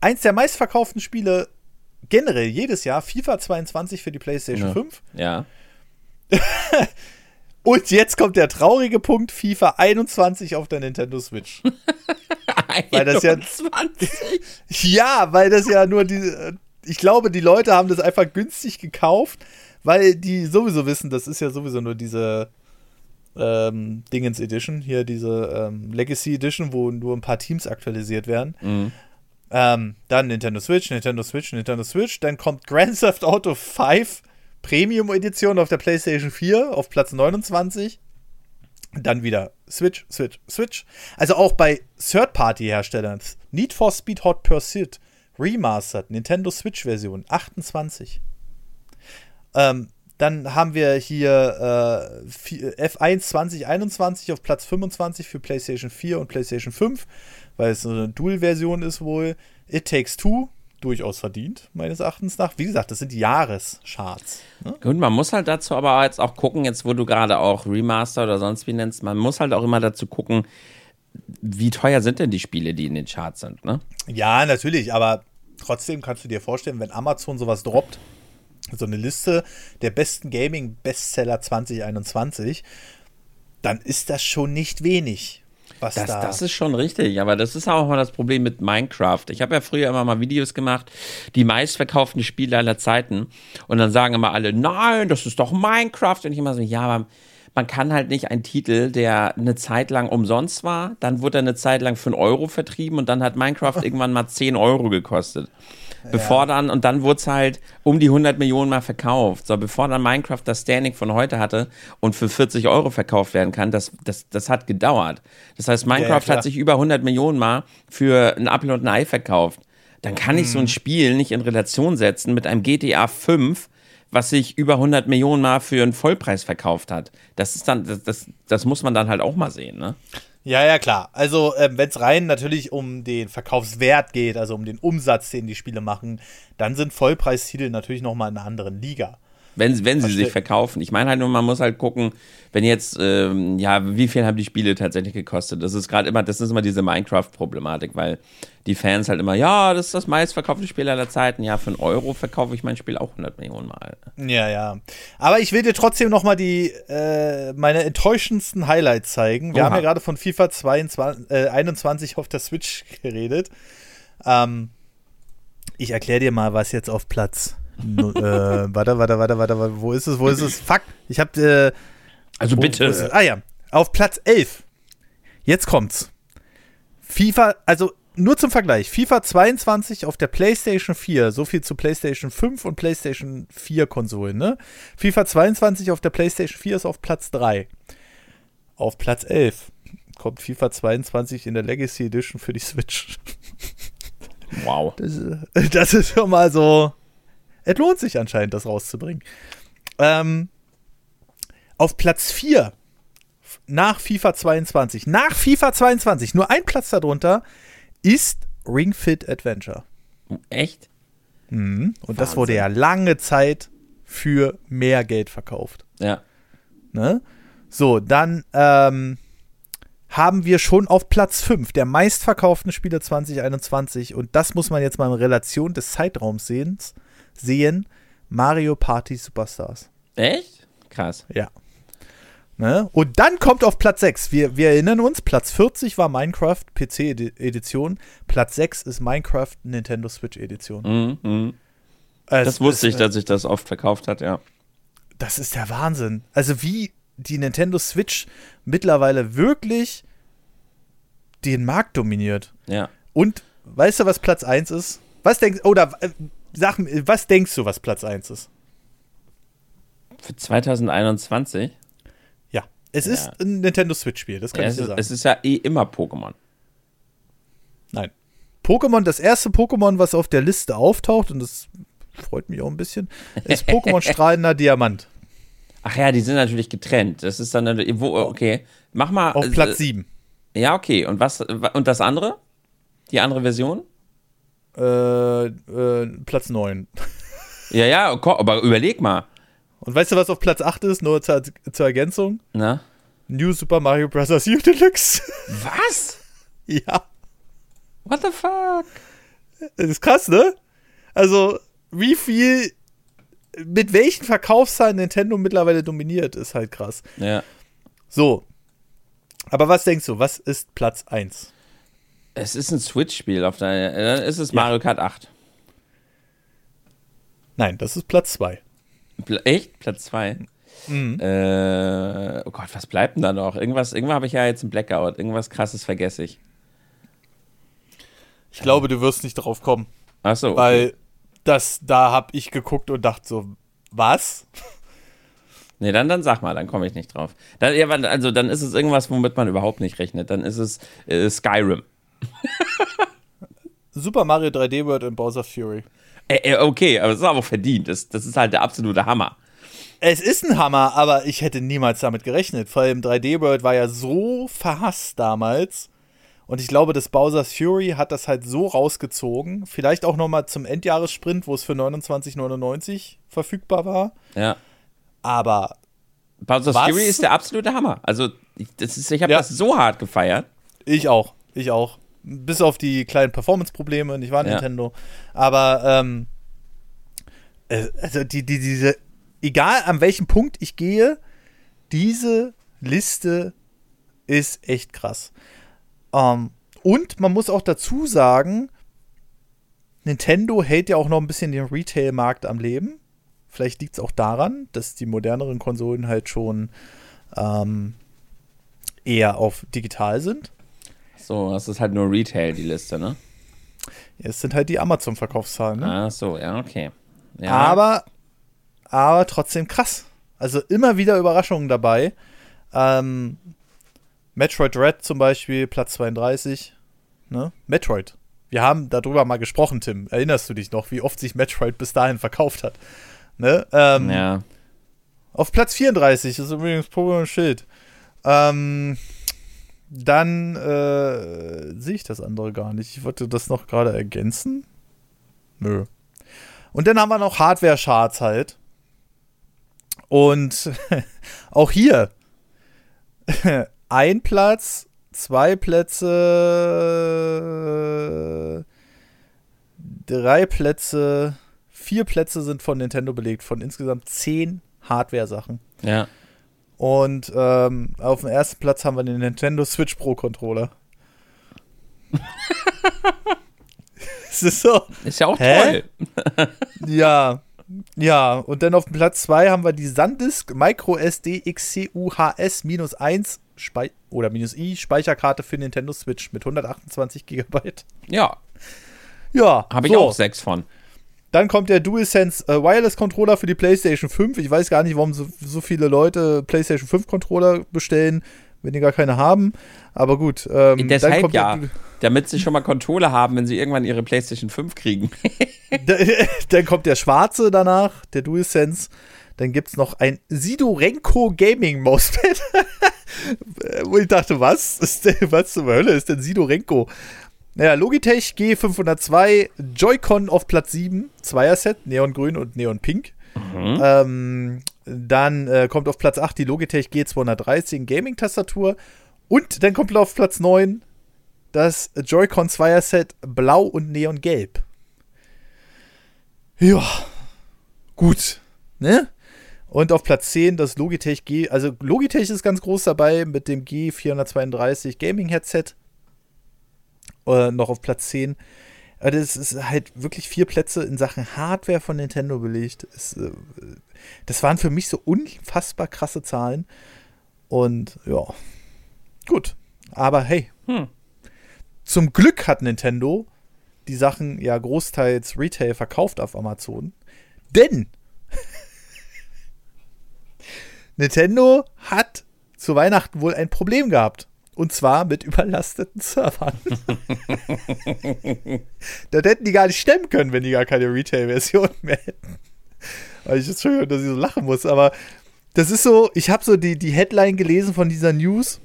A: eins der meistverkauften Spiele generell jedes Jahr, FIFA 22 für die PlayStation
B: Ja.
A: 5.
B: Ja.
A: Und jetzt kommt der traurige Punkt, FIFA 21 auf der Nintendo Switch. Weil das ja-
B: 21.
A: ja, weil das ja nur die. Ich glaube, die Leute haben das einfach günstig gekauft, weil die sowieso wissen, das ist ja sowieso nur diese ähm, Dingens Edition, hier diese ähm, Legacy Edition, wo nur ein paar Teams aktualisiert werden.
B: Mhm.
A: Ähm, dann Nintendo Switch, Nintendo Switch, Nintendo Switch. Dann kommt Grand Theft Auto 5 Premium Edition auf der PlayStation 4 auf Platz 29. Dann wieder Switch, Switch, Switch. Also auch bei Third-Party-Herstellern. Need for Speed Hot Pursuit Remastered, Nintendo Switch-Version 28. Ähm, dann haben wir hier äh, vi- F1 2021 auf Platz 25 für PlayStation 4 und PlayStation 5, weil es so eine Dual-Version ist wohl. It Takes Two, durchaus verdient, meines Erachtens nach. Wie gesagt, das sind Jahrescharts. Ne?
B: Gut, man muss halt dazu aber jetzt auch gucken, jetzt wo du gerade auch Remaster oder sonst wie nennst, man muss halt auch immer dazu gucken, wie teuer sind denn die Spiele, die in den Charts sind, ne?
A: Ja, natürlich, aber trotzdem kannst du dir vorstellen, wenn Amazon sowas droppt, so eine Liste der besten Gaming-Bestseller 2021, dann ist das schon nicht wenig. Was
B: Das,
A: da.
B: das ist schon richtig, aber das ist auch mal das Problem mit Minecraft. Ich habe ja früher immer mal Videos gemacht, die meistverkauften Spiele aller Zeiten. Und dann sagen immer alle, nein, das ist doch Minecraft. Und ich immer so, ja, aber man kann halt nicht einen Titel, der eine Zeit lang umsonst war, dann wurde er eine Zeit lang für einen Euro vertrieben und dann hat Minecraft irgendwann mal 10 Euro gekostet. Bevor dann, und dann wurde es halt um die 100 Millionen mal verkauft. So, bevor dann Minecraft das Standing von heute hatte und für 40 Euro verkauft werden kann, das, das, das hat gedauert. Das heißt, Minecraft
A: klar.
B: hat sich über 100 Millionen mal für ein Apfel und ein Ei verkauft. Dann kann ich so
A: Mhm.
B: ein Spiel nicht in Relation setzen mit einem GTA 5, was sich über 100 Millionen mal für einen Vollpreis verkauft hat. Das ist dann, das, das, das muss man dann halt auch mal sehen, ne?
A: Ja, ja, klar. Also, ähm, wenn es rein natürlich um den Verkaufswert geht, also um den Umsatz, den die Spiele machen, dann sind Vollpreistitel natürlich nochmal in einer anderen Liga.
B: Wenn, wenn sie sich verkaufen. Ich meine halt nur, man muss halt gucken, wenn jetzt, ähm, ja, wie viel haben die Spiele tatsächlich gekostet? Das ist gerade immer, das ist immer diese Minecraft-Problematik, weil die Fans halt immer, ja, das ist das meistverkaufte Spiel aller Zeiten. Ja, für einen Euro verkaufe ich mein Spiel auch 100 Millionen Mal.
A: Ja, ja. Aber ich will dir trotzdem nochmal die, äh, meine enttäuschendsten Highlights zeigen. Wir
B: Oha.
A: haben ja gerade von FIFA 22, äh, 21 auf der Switch geredet. Ähm, ich erkläre dir mal, was jetzt auf Platz. Äh, warte, warte, warte, warte, warte, wo ist es, wo ist es? Fuck, ich hab, äh,
B: Also
A: Wo-
B: bitte.
A: wo ah ja, auf Platz 11. Jetzt kommt's. FIFA, also nur zum Vergleich, FIFA 22 auf der PlayStation 4, so viel zu PlayStation 5 und PlayStation 4 Konsolen, ne? FIFA 22 auf der PlayStation 4 ist auf Platz 3. Auf Platz 11 kommt FIFA 22 in der Legacy Edition für die Switch.
B: wow.
A: Das, das ist schon mal so. Es lohnt sich anscheinend, das rauszubringen. Ähm, auf Platz 4 nach FIFA 22, nach FIFA 22, nur ein Platz darunter, ist Ring Fit Adventure.
B: Echt?
A: Mhm. Und das wurde ja lange Zeit für mehr Geld verkauft.
B: Ja.
A: Ne? So, dann ähm, haben wir schon auf Platz 5 der meistverkauften Spiele 2021 und das muss man jetzt mal in Relation des Zeitraums sehen, sehen Mario Party Superstars.
B: Echt? Krass.
A: Ja. Ne? Und dann kommt auf Platz 6, wir, wir erinnern uns, Platz 40 war Minecraft PC-Edition, Platz 6 ist Minecraft Nintendo Switch Edition.
B: Mhm, mhm.
A: Es
B: Das wusste
A: ist,
B: ich, dass sich das oft verkauft hat, ja.
A: Das ist der Wahnsinn. Also wie die Nintendo Switch mittlerweile wirklich den Markt dominiert.
B: Ja.
A: Und weißt du, was Platz 1 ist? Was denkst oder äh, sag was denkst du, was Platz 1 ist?
B: Für 2021?
A: Ja, es
B: Ja.
A: ist ein Nintendo Switch Spiel, das kann
B: Ja,
A: ich
B: es,
A: dir
B: ist,
A: sagen.
B: es ist ja eh immer Pokémon.
A: Nein. Pokémon, das erste Pokémon, was auf der Liste auftaucht und das freut mich auch ein bisschen, ist Pokémon strahlender Diamant
B: Ach ja, die sind natürlich getrennt. Das ist dann, natürlich- wo, okay. Mach mal.
A: auf
B: äh,
A: Platz 7.
B: Ja, okay. Und was, und das andere? Die andere Version?
A: Äh, äh, Platz 9.
B: Ja, ja, aber überleg mal.
A: Und weißt du, was auf Platz 8 ist? Nur zur, zur Ergänzung.
B: Na?
A: New Super Mario Bros. U Deluxe.
B: Was?
A: ja.
B: What the fuck?
A: Das ist krass, ne? Also, wie viel, mit welchen Verkaufszahlen Nintendo mittlerweile dominiert, ist halt krass.
B: Ja.
A: So. Aber was denkst du, was ist Platz 1?
B: Es ist ein Switch-Spiel. Auf der, dann ist es
A: Ja.
B: Mario Kart 8.
A: Nein, das ist Platz 2.
B: Pla echt? Platz 2?
A: Mhm.
B: Äh, oh Gott, was bleibt denn da noch? Irgendwas, irgendwann habe ich ja jetzt einen Blackout. Irgendwas krasses vergesse ich.
A: Ich glaube, du wirst nicht drauf kommen,
B: Achso, okay.
A: weil das, da habe ich geguckt und dachte so, was?
B: Nee, dann, dann sag mal, dann komme ich nicht drauf. Dann, also dann ist es irgendwas, womit man überhaupt nicht rechnet. Dann ist es äh, Skyrim.
A: Super Mario 3D World und Bowser Fury.
B: Äh, okay, aber es ist aber auch verdient. Das, das ist halt der absolute Hammer.
A: Es ist ein Hammer, aber ich hätte niemals damit gerechnet. Vor allem 3D World war ja so verhasst damals. Und ich glaube, das Bowser's Fury hat das halt so rausgezogen. Vielleicht auch nochmal zum Endjahressprint, wo es für 29,99 verfügbar war.
B: Ja.
A: Aber
B: Bowser's
A: Was?
B: Fury ist der absolute Hammer. Also, ich, das ist- ich habe
A: Ja.
B: das so hart gefeiert.
A: ich auch. Ich auch. Bis auf die kleinen Performance-Probleme, nicht wahr,
B: Ja.
A: Nintendo? Aber, ähm, äh, also die, die, diese, egal an welchem Punkt ich gehe, diese Liste ist echt krass. Ähm, und man muss auch dazu sagen, Nintendo hält ja auch noch ein bisschen den Retail-Markt am Leben. Vielleicht liegt es auch daran, dass die moderneren Konsolen halt schon ähm, eher auf digital sind.
B: So, das ist halt nur Retail, die Liste, ne?
A: Es sind halt die Amazon-Verkaufszahlen. Ne?
B: Ach so, ja, okay. Ja.
A: Aber, aber trotzdem krass. Also immer wieder Überraschungen dabei. Ähm, Metroid Red zum Beispiel, Platz 32. Ne? Metroid. Wir haben darüber mal gesprochen, Tim. Erinnerst du dich noch, wie oft sich Metroid bis dahin verkauft hat? Ne? Ähm,
B: ja.
A: Auf Platz 34 ist übrigens Pokémon Schild. Ähm, dann äh, sehe ich das andere gar nicht. Ich wollte das noch gerade ergänzen. Nö. Und dann haben wir noch Hardware-Charts halt. Und auch hier ein Platz, zwei Plätze, drei Plätze, vier Plätze sind von Nintendo belegt, von insgesamt zehn Hardware-Sachen.
B: Ja.
A: Und ähm, auf dem ersten Platz haben wir den Nintendo Switch Pro Controller. Es ist so,
B: Ist ja auch
A: Hä?
B: toll.
A: ja, ja. Und dann auf dem Platz 2 haben wir die SanDisk Micro SD XCUHS-1 Spei oder minus i Speicherkarte für Nintendo Switch mit 128 GB.
B: Ja,
A: Ja,
B: habe ich
A: so.
B: auch sechs von.
A: Dann kommt der DualSense äh, Wireless Controller für die PlayStation 5. Ich weiß gar nicht, warum so, so viele Leute PlayStation 5 Controller bestellen, wenn die gar keine haben. Aber gut. Ähm,
B: Deshalb
A: kommt
B: ja.
A: Der,
B: Damit sie schon mal Controller haben, wenn sie irgendwann ihre PlayStation 5 kriegen.
A: dann kommt der schwarze danach, der DualSense. Dann gibt es noch ein Sidorenko Gaming Mauspad Wo ich dachte, was? Ist denn, was zur Hölle ist denn Sidorenko? Naja, Logitech G502, Joy-Con auf Platz 7, Zweier-Set, Neongrün und Neonpink. Mhm. Ähm, dann äh, kommt auf Platz 8 die Logitech G213 Gaming-Tastatur. Und dann kommt auf Platz 9 das Joy-Con Zweier-Set Blau und Neongelb. Ja, gut. Ne? Und auf Platz 10 das Logitech G, also Logitech ist ganz groß dabei mit dem G432 Gaming Headset. Äh, noch auf Platz 10. Also das ist halt wirklich vier Plätze in Sachen Hardware von Nintendo belegt. Es, äh, das waren für mich so unfassbar krasse Zahlen. Und ja, gut. Aber hey, hm. zum Glück hat Nintendo die Sachen ja großteils Retail verkauft auf Amazon. Denn Nintendo hat zu Weihnachten wohl ein Problem gehabt. Und zwar mit überlasteten Servern. das hätten die gar nicht stemmen können, wenn die gar keine Retail-Version mehr hätten. Weil ich jetzt schon, dass ich so lachen muss, aber das ist so, ich habe so die, die Headline gelesen von dieser News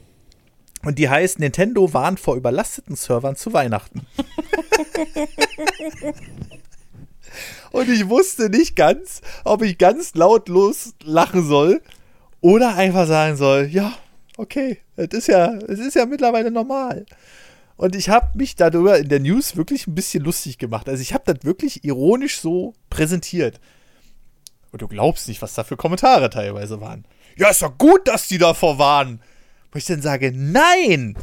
A: und die heißt, Nintendo warnt vor überlasteten Servern zu Weihnachten. und ich wusste nicht ganz, ob ich ganz lautlos lachen soll oder einfach sagen soll, ja, okay, es ist ja, es ist ja mittlerweile normal. Und ich habe mich darüber in der News wirklich ein bisschen lustig gemacht. Also ich habe das wirklich ironisch so präsentiert. Und du glaubst nicht, was da für Kommentare teilweise waren. Ja, ist doch gut, dass die davor waren. Wo ich dann sage, nein!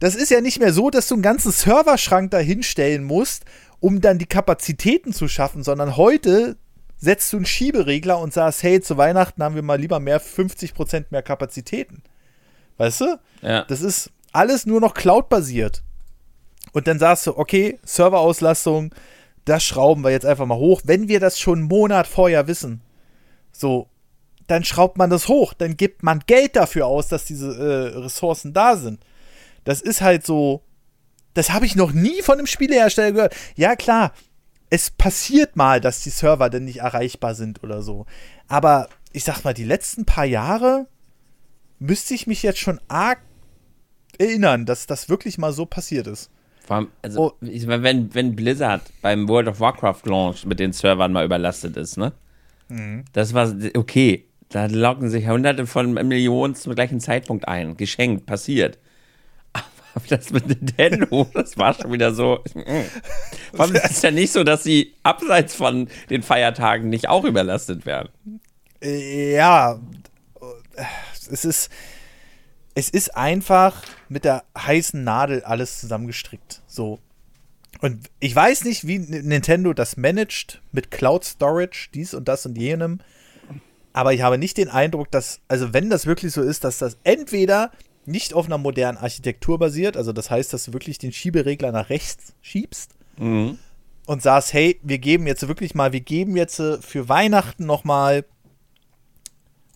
A: Das ist ja nicht mehr so, dass du einen ganzen Serverschrank da hinstellen musst, um dann die Kapazitäten zu schaffen, sondern heute setzt du einen Schieberegler und sagst, hey, zu Weihnachten haben wir mal lieber mehr 50% mehr Kapazitäten. Weißt du?
B: Ja.
A: Das ist alles nur noch Cloud-basiert. Und dann sagst du, okay, Serverauslastung, das schrauben wir jetzt einfach mal hoch. Wenn wir das schon einen Monat vorher wissen, so, dann schraubt man das hoch. Dann gibt man Geld dafür aus, dass diese äh, Ressourcen da sind. Das ist halt so, das habe ich noch nie von einem Spielehersteller gehört. Ja, klar, es passiert mal, dass die Server denn nicht erreichbar sind oder so. Aber ich sag mal, die letzten paar Jahre müsste ich mich jetzt schon arg erinnern, dass das wirklich mal so passiert ist.
B: Also, oh. ich meine, wenn, wenn Blizzard beim World of Warcraft Launch mit den Servern mal überlastet ist, ne? Mhm. Das war okay. Da loggen sich hunderte von Millionen zum gleichen Zeitpunkt ein. Geschenkt, passiert. Aber das mit Nintendo, das war schon wieder so. Vor allem ist es ja nicht so, dass sie abseits von den Feiertagen nicht auch überlastet werden.
A: Ja, es ist, es ist einfach mit der heißen Nadel alles zusammengestrickt. So. Und ich weiß nicht, wie Nintendo das managt mit Cloud Storage, dies und das und jenem. Aber ich habe nicht den Eindruck, dass, also wenn das wirklich so ist, dass das entweder nicht auf einer modernen Architektur basiert, also das heißt, dass du wirklich den Schieberegler nach rechts schiebst mhm. und sagst, hey, wir geben jetzt wirklich mal, wir geben jetzt für Weihnachten noch mal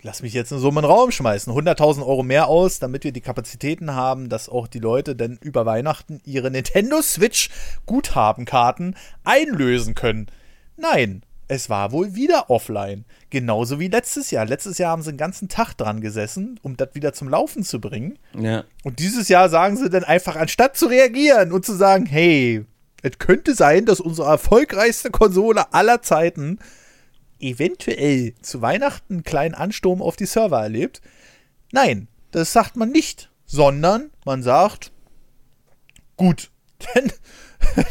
A: lass mich jetzt in so einen Raum schmeißen, 100.000 Euro mehr aus, damit wir die Kapazitäten haben, dass auch die Leute dann über Weihnachten ihre Nintendo Switch Guthabenkarten einlösen können. Nein, es war wohl wieder offline. Genauso wie letztes Jahr. Letztes Jahr haben sie den ganzen Tag dran gesessen, um das wieder zum Laufen zu bringen.
B: Ja.
A: Und dieses Jahr sagen sie dann einfach, anstatt zu reagieren und zu sagen, hey, es könnte sein, dass unsere erfolgreichste Konsole aller Zeiten eventuell zu Weihnachten einen kleinen Ansturm auf die Server erlebt. Nein, das sagt man nicht, sondern man sagt, gut, dann,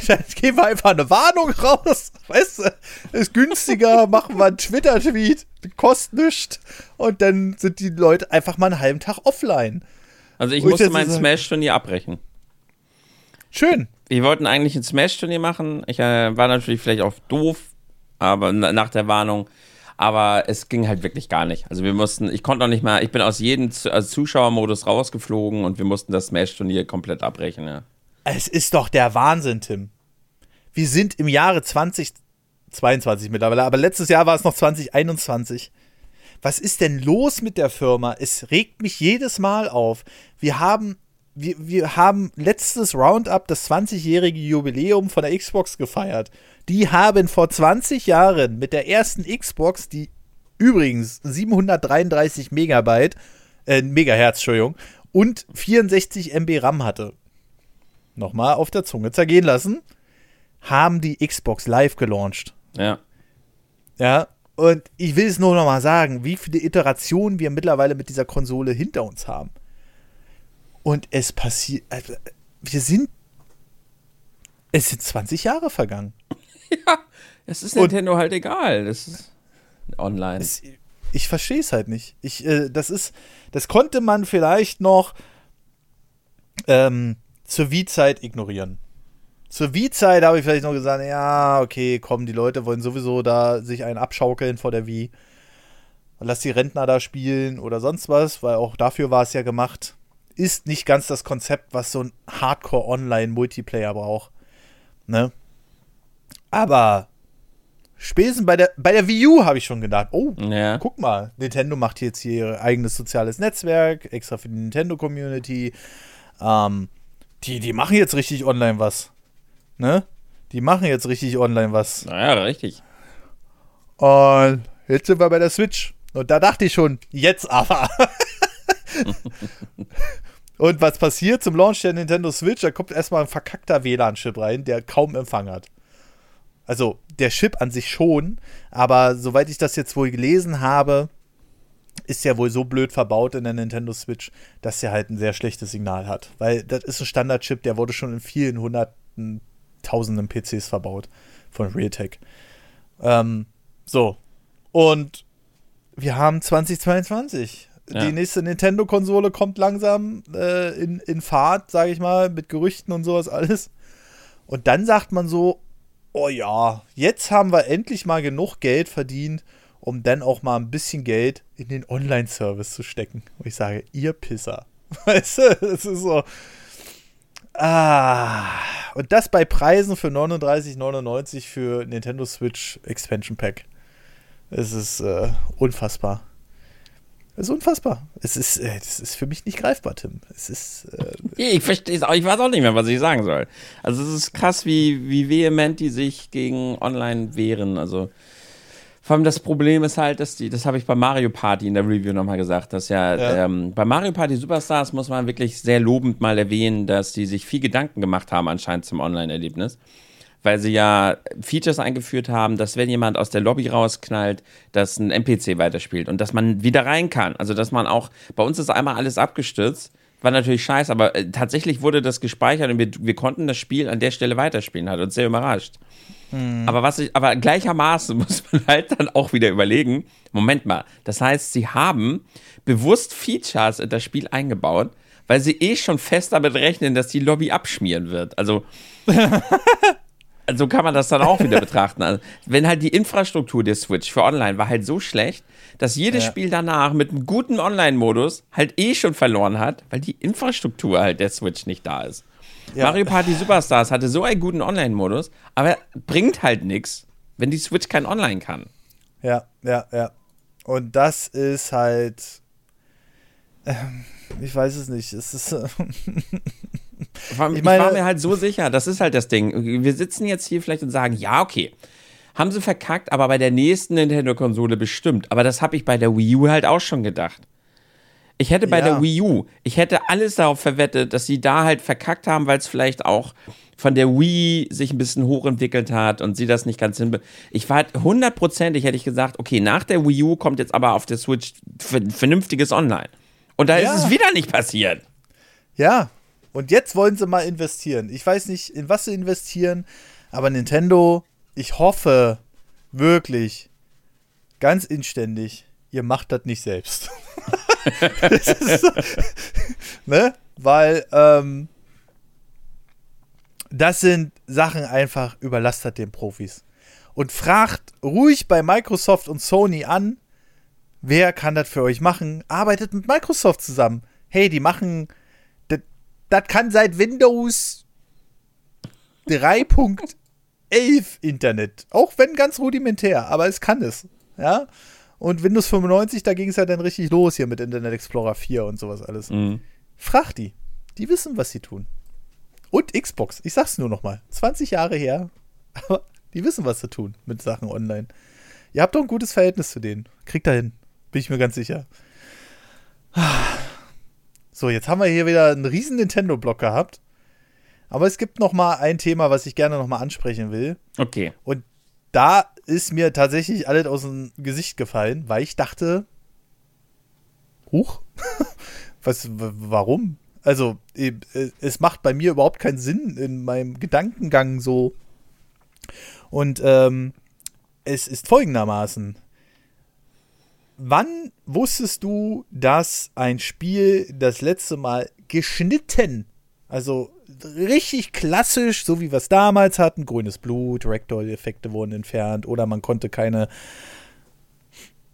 A: dann geben wir einfach eine Warnung raus. Weißt du, ist günstiger, machen wir einen Twitter-Tweet, kostet nichts und dann sind die Leute einfach mal einen halben Tag offline.
B: Also ich musste mein Smash-Turnier abbrechen.
A: Schön.
B: Wir wollten eigentlich ein Smash-Turnier machen. Ich äh, war natürlich vielleicht auch doof, aber nach der Warnung. Aber es ging halt wirklich gar nicht. Also wir mussten, ich konnte noch nicht mal, ich bin aus jedem Zuschauermodus rausgeflogen und wir mussten das Smash-Turnier komplett abbrechen, ja.
A: Es ist doch der Wahnsinn, Tim. Wir sind im Jahre 2022 mittlerweile, aber letztes Jahr war es noch 2021. Was ist denn los mit der Firma? Es regt mich jedes Mal auf. Wir haben wir, wir haben letztes Roundup das 20-jährige Jubiläum von der Xbox gefeiert. Die haben vor 20 Jahren mit der ersten Xbox, die übrigens 733 Megabyte, äh, Megahertz, Entschuldigung, und 64 MB RAM hatte, nochmal auf der Zunge zergehen lassen, haben die Xbox Live gelauncht.
B: Ja.
A: Ja, und ich will es nur nochmal sagen, wie viele Iterationen wir mittlerweile mit dieser Konsole hinter uns haben. Und es passiert, also, wir sind, es sind 20 Jahre vergangen.
B: Ja, es ist Nintendo und halt egal. Das ist online. Es,
A: ich verstehe es halt nicht. Ich, äh, das ist, das konnte man vielleicht noch ähm, zur Wii-Zeit ignorieren. Zur Wii-Zeit habe ich vielleicht noch gesagt, ja, okay, komm, die Leute wollen sowieso da sich einen abschaukeln vor der Wii. Lass die Rentner da spielen oder sonst was, weil auch dafür war es ja gemacht. Ist nicht ganz das Konzept, was so ein Hardcore-Online-Multiplayer braucht. Ne? Aber spätestens bei der, bei der Wii U habe ich schon gedacht, oh, ja. guck mal, Nintendo macht jetzt hier ihr eigenes soziales Netzwerk, extra für die Nintendo-Community. Ähm, die, die machen jetzt richtig online was. Ne? Die machen jetzt richtig online was.
B: Naja, richtig.
A: Und jetzt sind wir bei der Switch. Und da dachte ich schon, jetzt aber. Und was passiert zum Launch der Nintendo Switch? Da kommt erstmal ein verkackter WLAN-Chip rein, der kaum Empfang hat. Also der Chip an sich schon, aber soweit ich das jetzt wohl gelesen habe, ist ja wohl so blöd verbaut in der Nintendo Switch, dass er halt ein sehr schlechtes Signal hat. Weil das ist ein Standardchip, der wurde schon in vielen hunderten, tausenden PCs verbaut von Realtek. Ähm, so. Und wir haben 2022. Ja. Die nächste Nintendo-Konsole kommt langsam äh, in, in Fahrt, sage ich mal, mit Gerüchten und sowas alles. Und dann sagt man so, oh ja, jetzt haben wir endlich mal genug Geld verdient, um dann auch mal ein bisschen Geld in den Online-Service zu stecken. Und ich sage, ihr Pisser. Weißt du, es ist so. Ah. Und das bei Preisen für 39,99 für Nintendo Switch Expansion Pack. Es ist äh, unfassbar. Es ist unfassbar. Es ist, äh, das ist für mich nicht greifbar, Tim. Es ist. Äh,
B: ich verstehe es auch. Ich weiß auch nicht mehr, was ich sagen soll. Also, es ist krass, wie, wie vehement die sich gegen Online wehren. Also, vor allem das Problem ist halt, dass die, das habe ich bei Mario Party in der Review nochmal gesagt, dass ja, ja. Ähm, bei Mario Party Superstars muss man wirklich sehr lobend mal erwähnen, dass die sich viel Gedanken gemacht haben anscheinend zum Online-Erlebnis. Weil sie ja Features eingeführt haben, dass wenn jemand aus der Lobby rausknallt, dass ein NPC weiterspielt und dass man wieder rein kann. Also dass man auch, bei uns ist einmal alles abgestürzt, war natürlich scheiße, aber äh, tatsächlich wurde das gespeichert und wir, wir konnten das Spiel an der Stelle weiterspielen, hat uns sehr überrascht. Hm. Aber was ich, aber gleichermaßen muss man halt dann auch wieder überlegen, Moment mal, das heißt, sie haben bewusst Features in das Spiel eingebaut, weil sie eh schon fest damit rechnen, dass die Lobby abschmieren wird. Also so kann man das dann auch wieder betrachten. Also, wenn halt die Infrastruktur der Switch für Online war halt so schlecht, dass jedes ja. Spiel danach mit einem guten Online-Modus halt eh schon verloren hat, weil die Infrastruktur halt der Switch nicht da ist. Ja. Mario Party Superstars hatte so einen guten Online-Modus, aber bringt halt nichts, wenn die Switch kein Online kann.
A: Ja, ja, ja. Und das ist halt. Ähm, ich weiß es nicht. Es ist. Äh,
B: ich, meine, ich war mir halt so sicher, das ist halt das Ding. Wir sitzen jetzt hier vielleicht und sagen, ja, okay. Haben sie verkackt, aber bei der nächsten Nintendo-Konsole bestimmt. Aber das habe ich bei der Wii U halt auch schon gedacht. Ich hätte bei ja. der Wii U, ich hätte alles darauf verwettet, dass sie da halt verkackt haben, weil es vielleicht auch von der Wii sich ein bisschen hochentwickelt hat und sie das nicht ganz hin. Ich war halt hundertprozentig, hätte ich gesagt, okay, nach der Wii U kommt jetzt aber auf der Switch vernünftiges Online. Und da ja. ist es wieder nicht passiert.
A: Ja, und jetzt wollen sie mal investieren. Ich weiß nicht, in was sie investieren, aber Nintendo, ich hoffe wirklich ganz inständig, ihr macht das nicht selbst. so, ne? Weil, ähm, das sind Sachen einfach überlastet den Profis. Und fragt ruhig bei Microsoft und Sony an, wer kann das für euch machen? Arbeitet mit Microsoft zusammen. Hey, die machen das kann seit Windows 3.11 Internet. Auch wenn ganz rudimentär, aber es kann es. Ja. Und Windows 95, da ging es ja dann richtig los hier mit Internet Explorer 4 und sowas alles. Mhm. Frag die. Die wissen, was sie tun. Und Xbox. Ich sag's nur noch mal. 20 Jahre her. Aber die wissen, was sie tun mit Sachen online. Ihr habt doch ein gutes Verhältnis zu denen. Kriegt da hin. Bin ich mir ganz sicher. So, jetzt haben wir hier wieder einen riesen Nintendo-Block gehabt. Aber es gibt noch mal ein Thema, was ich gerne noch mal ansprechen will.
B: Okay.
A: Und da ist mir tatsächlich alles aus dem Gesicht gefallen, weil ich dachte, huch, was, warum? Also, äh, es macht bei mir überhaupt keinen Sinn in meinem Gedankengang so. Und ähm, es ist folgendermaßen. Wann wusstest du, dass ein Spiel das letzte Mal geschnitten, also richtig klassisch, so wie wir es damals hatten, grünes Blut, Rectal-Effekte wurden entfernt oder man konnte keine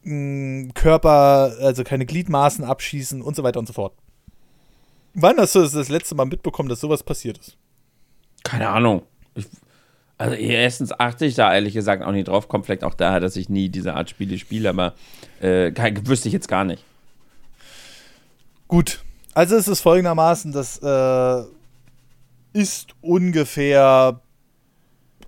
A: mh, mm, Körper, also keine Gliedmaßen abschießen und so weiter und so fort. Wann hast du das, das letzte Mal mitbekommen, dass sowas passiert ist?
B: Keine Ahnung. Ich, also erstens achte ich da ehrlich gesagt auch nicht drauf. Kommt vielleicht auch daher, dass ich nie diese Art Spiele spiele, aber äh, wüsste ich jetzt gar nicht.
A: Gut. Also es ist folgendermaßen, das äh, ist ungefähr.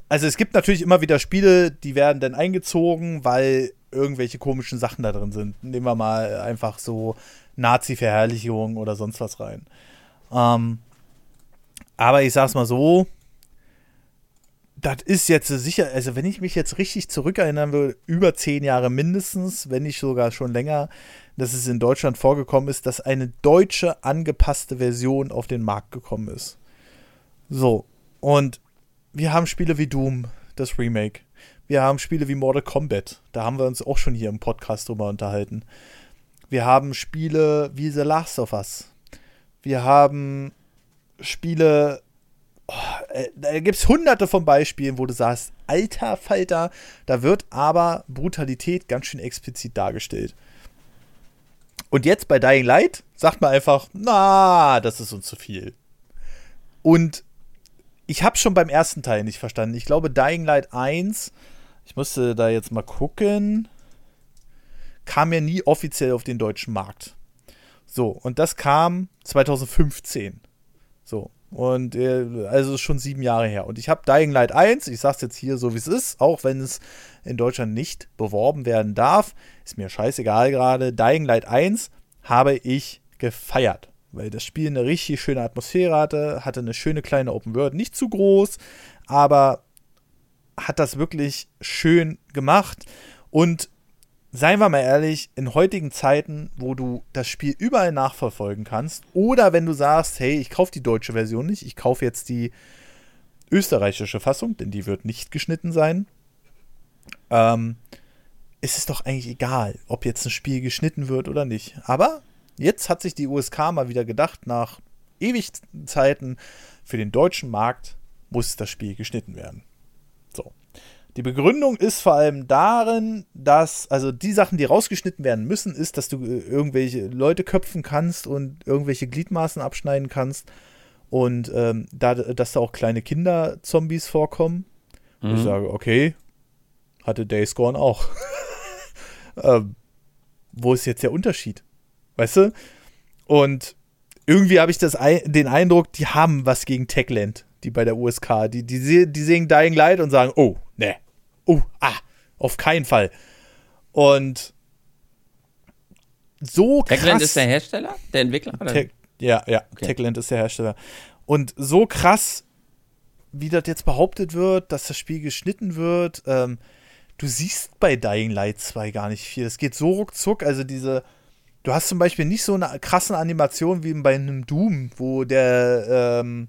A: Also es gibt natürlich immer wieder Spiele, die werden dann eingezogen, weil irgendwelche komischen Sachen da drin sind. Nehmen wir mal einfach so Nazi-Verherrlichung oder sonst was rein. Ähm, aber ich sag's mal so, das ist jetzt sicher, also wenn ich mich jetzt richtig zurückerinnern würde, über zehn Jahre mindestens, wenn nicht sogar schon länger, dass es in Deutschland vorgekommen ist, dass eine deutsche angepasste Version auf den Markt gekommen ist. So, und wir haben Spiele wie Doom, das Remake. Wir haben Spiele wie Mortal Kombat. Da haben wir uns auch schon hier im Podcast drüber unterhalten. Wir haben Spiele wie The Last of Us. Wir haben Spiele, da gibt es hunderte von Beispielen, wo du sagst, alter Falter, da wird aber Brutalität ganz schön explizit dargestellt. Und jetzt bei Dying Light sagt man einfach, na, das ist uns zu viel. Und ich habe schon beim ersten Teil nicht verstanden. Ich glaube, Dying Light 1, ich musste da jetzt mal gucken kam ja nie offiziell auf den deutschen Markt. So, und das kam 2015. Und äh, also schon sieben Jahre her. Und ich habe Dying Light 1, ich sag's jetzt hier so wie es ist, auch wenn es in Deutschland nicht beworben werden darf, ist mir scheißegal gerade. Dying Light 1 habe ich gefeiert, weil das Spiel eine richtig schöne Atmosphäre hatte, hatte eine schöne kleine Open World, nicht zu groß, aber hat das wirklich schön gemacht und seien wir mal ehrlich, in heutigen Zeiten, wo du das Spiel überall nachverfolgen kannst, oder wenn du sagst, hey, ich kaufe die deutsche Version nicht, ich kaufe jetzt die österreichische Fassung, denn die wird nicht geschnitten sein, ähm, ist es doch eigentlich egal, ob jetzt ein Spiel geschnitten wird oder nicht. Aber jetzt hat sich die USK mal wieder gedacht, nach ewig Zeiten, für den deutschen Markt muss das Spiel geschnitten werden. Die Begründung ist vor allem darin, dass, also die Sachen, die rausgeschnitten werden müssen, ist, dass du äh, irgendwelche Leute köpfen kannst und irgendwelche Gliedmaßen abschneiden kannst. Und ähm, da, dass da auch kleine Kinder-Zombies vorkommen. Mhm. Ich sage, okay, hatte Days Gone auch. ähm, wo ist jetzt der Unterschied? Weißt du? Und irgendwie habe ich das, den Eindruck, die haben was gegen Techland die bei der USK. Die, die, die sehen Dying Light und sagen, oh, oh, ah, auf keinen Fall. Und so
B: krass. Techland ist der Hersteller? Der Entwickler?
A: Te ja, ja, okay. Techland ist der Hersteller. Und so krass, wie das jetzt behauptet wird, dass das Spiel geschnitten wird, ähm, du siehst bei Dying Light 2 gar nicht viel. Es geht so ruckzuck, also diese du hast zum Beispiel nicht so eine krasse Animation wie bei einem Doom, wo der ähm,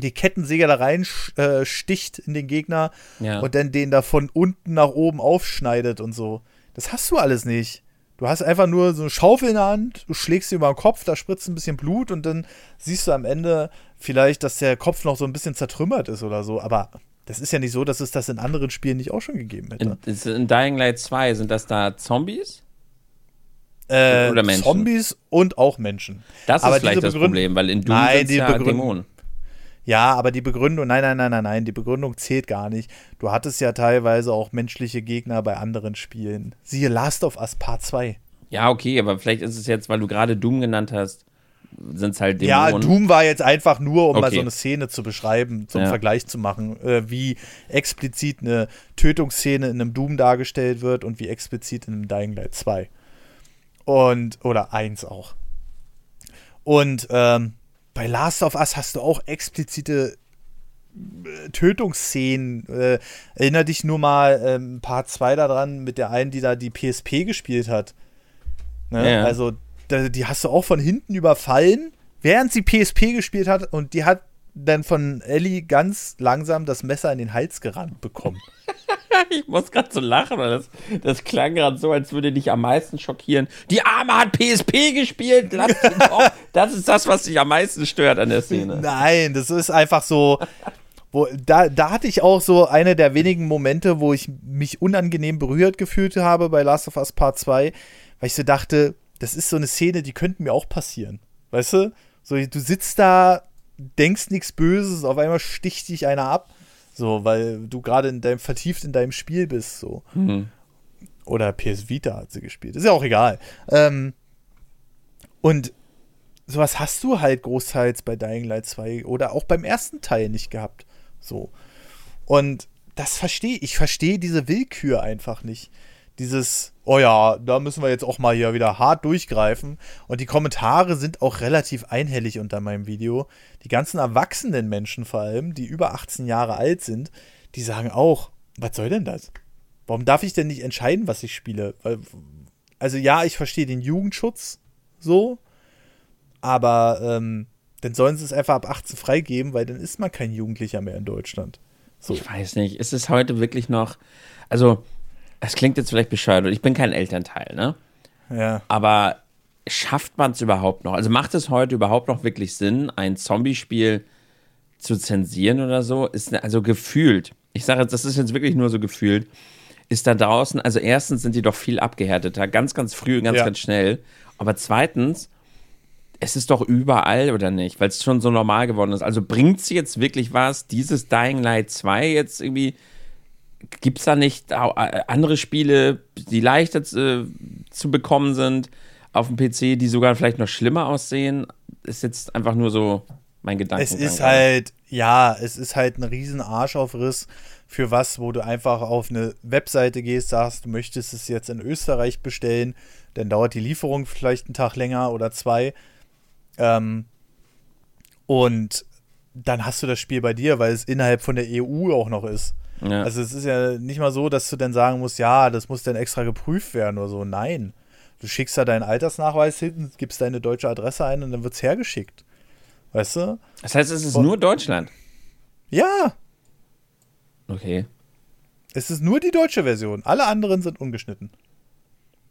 A: die Kettensäger da rein äh, sticht in den Gegner ja. und dann den da von unten nach oben aufschneidet und so. Das hast du alles nicht. Du hast einfach nur so eine Schaufel in der Hand, du schlägst sie über den Kopf, da spritzt ein bisschen Blut und dann siehst du am Ende vielleicht, dass der Kopf noch so ein bisschen zertrümmert ist oder so. Aber das ist ja nicht so, dass es das in anderen Spielen nicht auch schon gegeben hätte.
B: In, in Dying Light 2 sind das da Zombies?
A: Äh, oder Menschen? Zombies und auch Menschen.
B: Das ist Aber vielleicht das Problem, weil in Doom sind ja Dämonen.
A: Ja, aber die Begründung, nein, nein, nein, nein, nein, die Begründung zählt gar nicht. Du hattest ja teilweise auch menschliche Gegner bei anderen Spielen. Siehe Last of Us Part 2.
B: Ja, okay, aber vielleicht ist es jetzt, weil du gerade Doom genannt hast, sind es halt Dämonen.
A: Ja, Doom war jetzt einfach nur, um okay. mal so eine Szene zu beschreiben, zum ja. Vergleich zu machen, äh, wie explizit eine Tötungsszene in einem Doom dargestellt wird und wie explizit in einem Dying Light 2. Und, oder 1 auch. Und ähm, bei Last of Us hast du auch explizite äh, Tötungsszenen. Äh, erinner dich nur mal ähm, Part 2 daran mit der einen, die da die PSP gespielt hat. Ne? Ja. Also, da, die hast du auch von hinten überfallen, während sie PSP gespielt hat und die hat dann von Ellie ganz langsam das Messer in den Hals gerannt bekommen.
B: ich muss gerade so lachen, weil das, das klang gerade so, als würde dich am meisten schockieren. Die Arme hat PSP gespielt. Das ist das, was dich am meisten stört an der Szene.
A: Nein, das ist einfach so. Wo, da, da hatte ich auch so eine der wenigen Momente, wo ich mich unangenehm berührt gefühlt habe bei Last of Us Part 2, weil ich so dachte, das ist so eine Szene, die könnte mir auch passieren. Weißt du? So, du sitzt da, denkst nichts Böses, auf einmal sticht dich einer ab so, weil du gerade in deinem, vertieft in deinem Spiel bist, so. Mhm. Oder PS Vita hat sie gespielt. Ist ja auch egal. Ähm, und sowas hast du halt großteils bei Dying Light 2 oder auch beim ersten Teil nicht gehabt. So. Und das verstehe ich. Ich verstehe diese Willkür einfach nicht. Dieses, oh ja, da müssen wir jetzt auch mal hier wieder hart durchgreifen. Und die Kommentare sind auch relativ einhellig unter meinem Video. Die ganzen erwachsenen Menschen vor allem, die über 18 Jahre alt sind, die sagen auch, was soll denn das? Warum darf ich denn nicht entscheiden, was ich spiele? Also ja, ich verstehe den Jugendschutz so, aber ähm, dann sollen sie es einfach ab 18 freigeben, weil dann ist man kein Jugendlicher mehr in Deutschland.
B: So. Ich weiß nicht, ist es heute wirklich noch, also es klingt jetzt vielleicht bescheuert und ich bin kein Elternteil, ne?
A: Ja.
B: Aber schafft man es überhaupt noch? Also macht es heute überhaupt noch wirklich Sinn, ein Zombie-Spiel zu zensieren oder so? Ist ne, also gefühlt. Ich sage jetzt, das ist jetzt wirklich nur so gefühlt. Ist da draußen, also erstens sind die doch viel abgehärteter, ganz, ganz früh und ganz, ja. ganz schnell. Aber zweitens, es ist doch überall, oder nicht? Weil es schon so normal geworden ist. Also bringt es jetzt wirklich was, dieses Dying Light 2 jetzt irgendwie Gibt es da nicht andere Spiele, die leichter äh, zu bekommen sind auf dem PC, die sogar vielleicht noch schlimmer aussehen? Ist jetzt einfach nur so mein Gedanke.
A: Es ist halt, ja, es ist halt ein riesen Arschaufriss für was, wo du einfach auf eine Webseite gehst, sagst, du möchtest es jetzt in Österreich bestellen, dann dauert die Lieferung vielleicht einen Tag länger oder zwei. Ähm, und dann hast du das Spiel bei dir, weil es innerhalb von der EU auch noch ist. Ja. Also es ist ja nicht mal so, dass du dann sagen musst, ja, das muss dann extra geprüft werden oder so. Nein. Du schickst da deinen Altersnachweis hin, gibst deine deutsche Adresse ein und dann wird es hergeschickt. Weißt du?
B: Das heißt, es ist und, nur Deutschland.
A: Ja.
B: Okay.
A: Es ist nur die deutsche Version. Alle anderen sind ungeschnitten.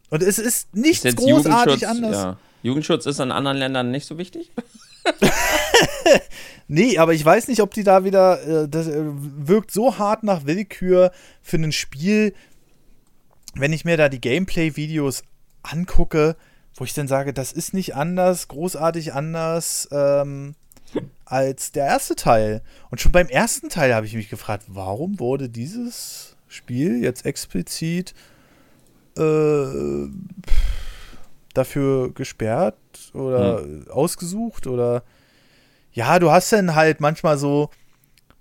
A: Und es ist nichts ist großartig anders. Ja.
B: Jugendschutz ist in anderen Ländern nicht so wichtig?
A: nee, aber ich weiß nicht, ob die da wieder. Äh, das äh, wirkt so hart nach Willkür für ein Spiel, wenn ich mir da die Gameplay-Videos angucke, wo ich dann sage, das ist nicht anders, großartig anders ähm, als der erste Teil. Und schon beim ersten Teil habe ich mich gefragt, warum wurde dieses Spiel jetzt explizit äh, dafür gesperrt oder hm. ausgesucht oder ja, du hast dann halt manchmal so,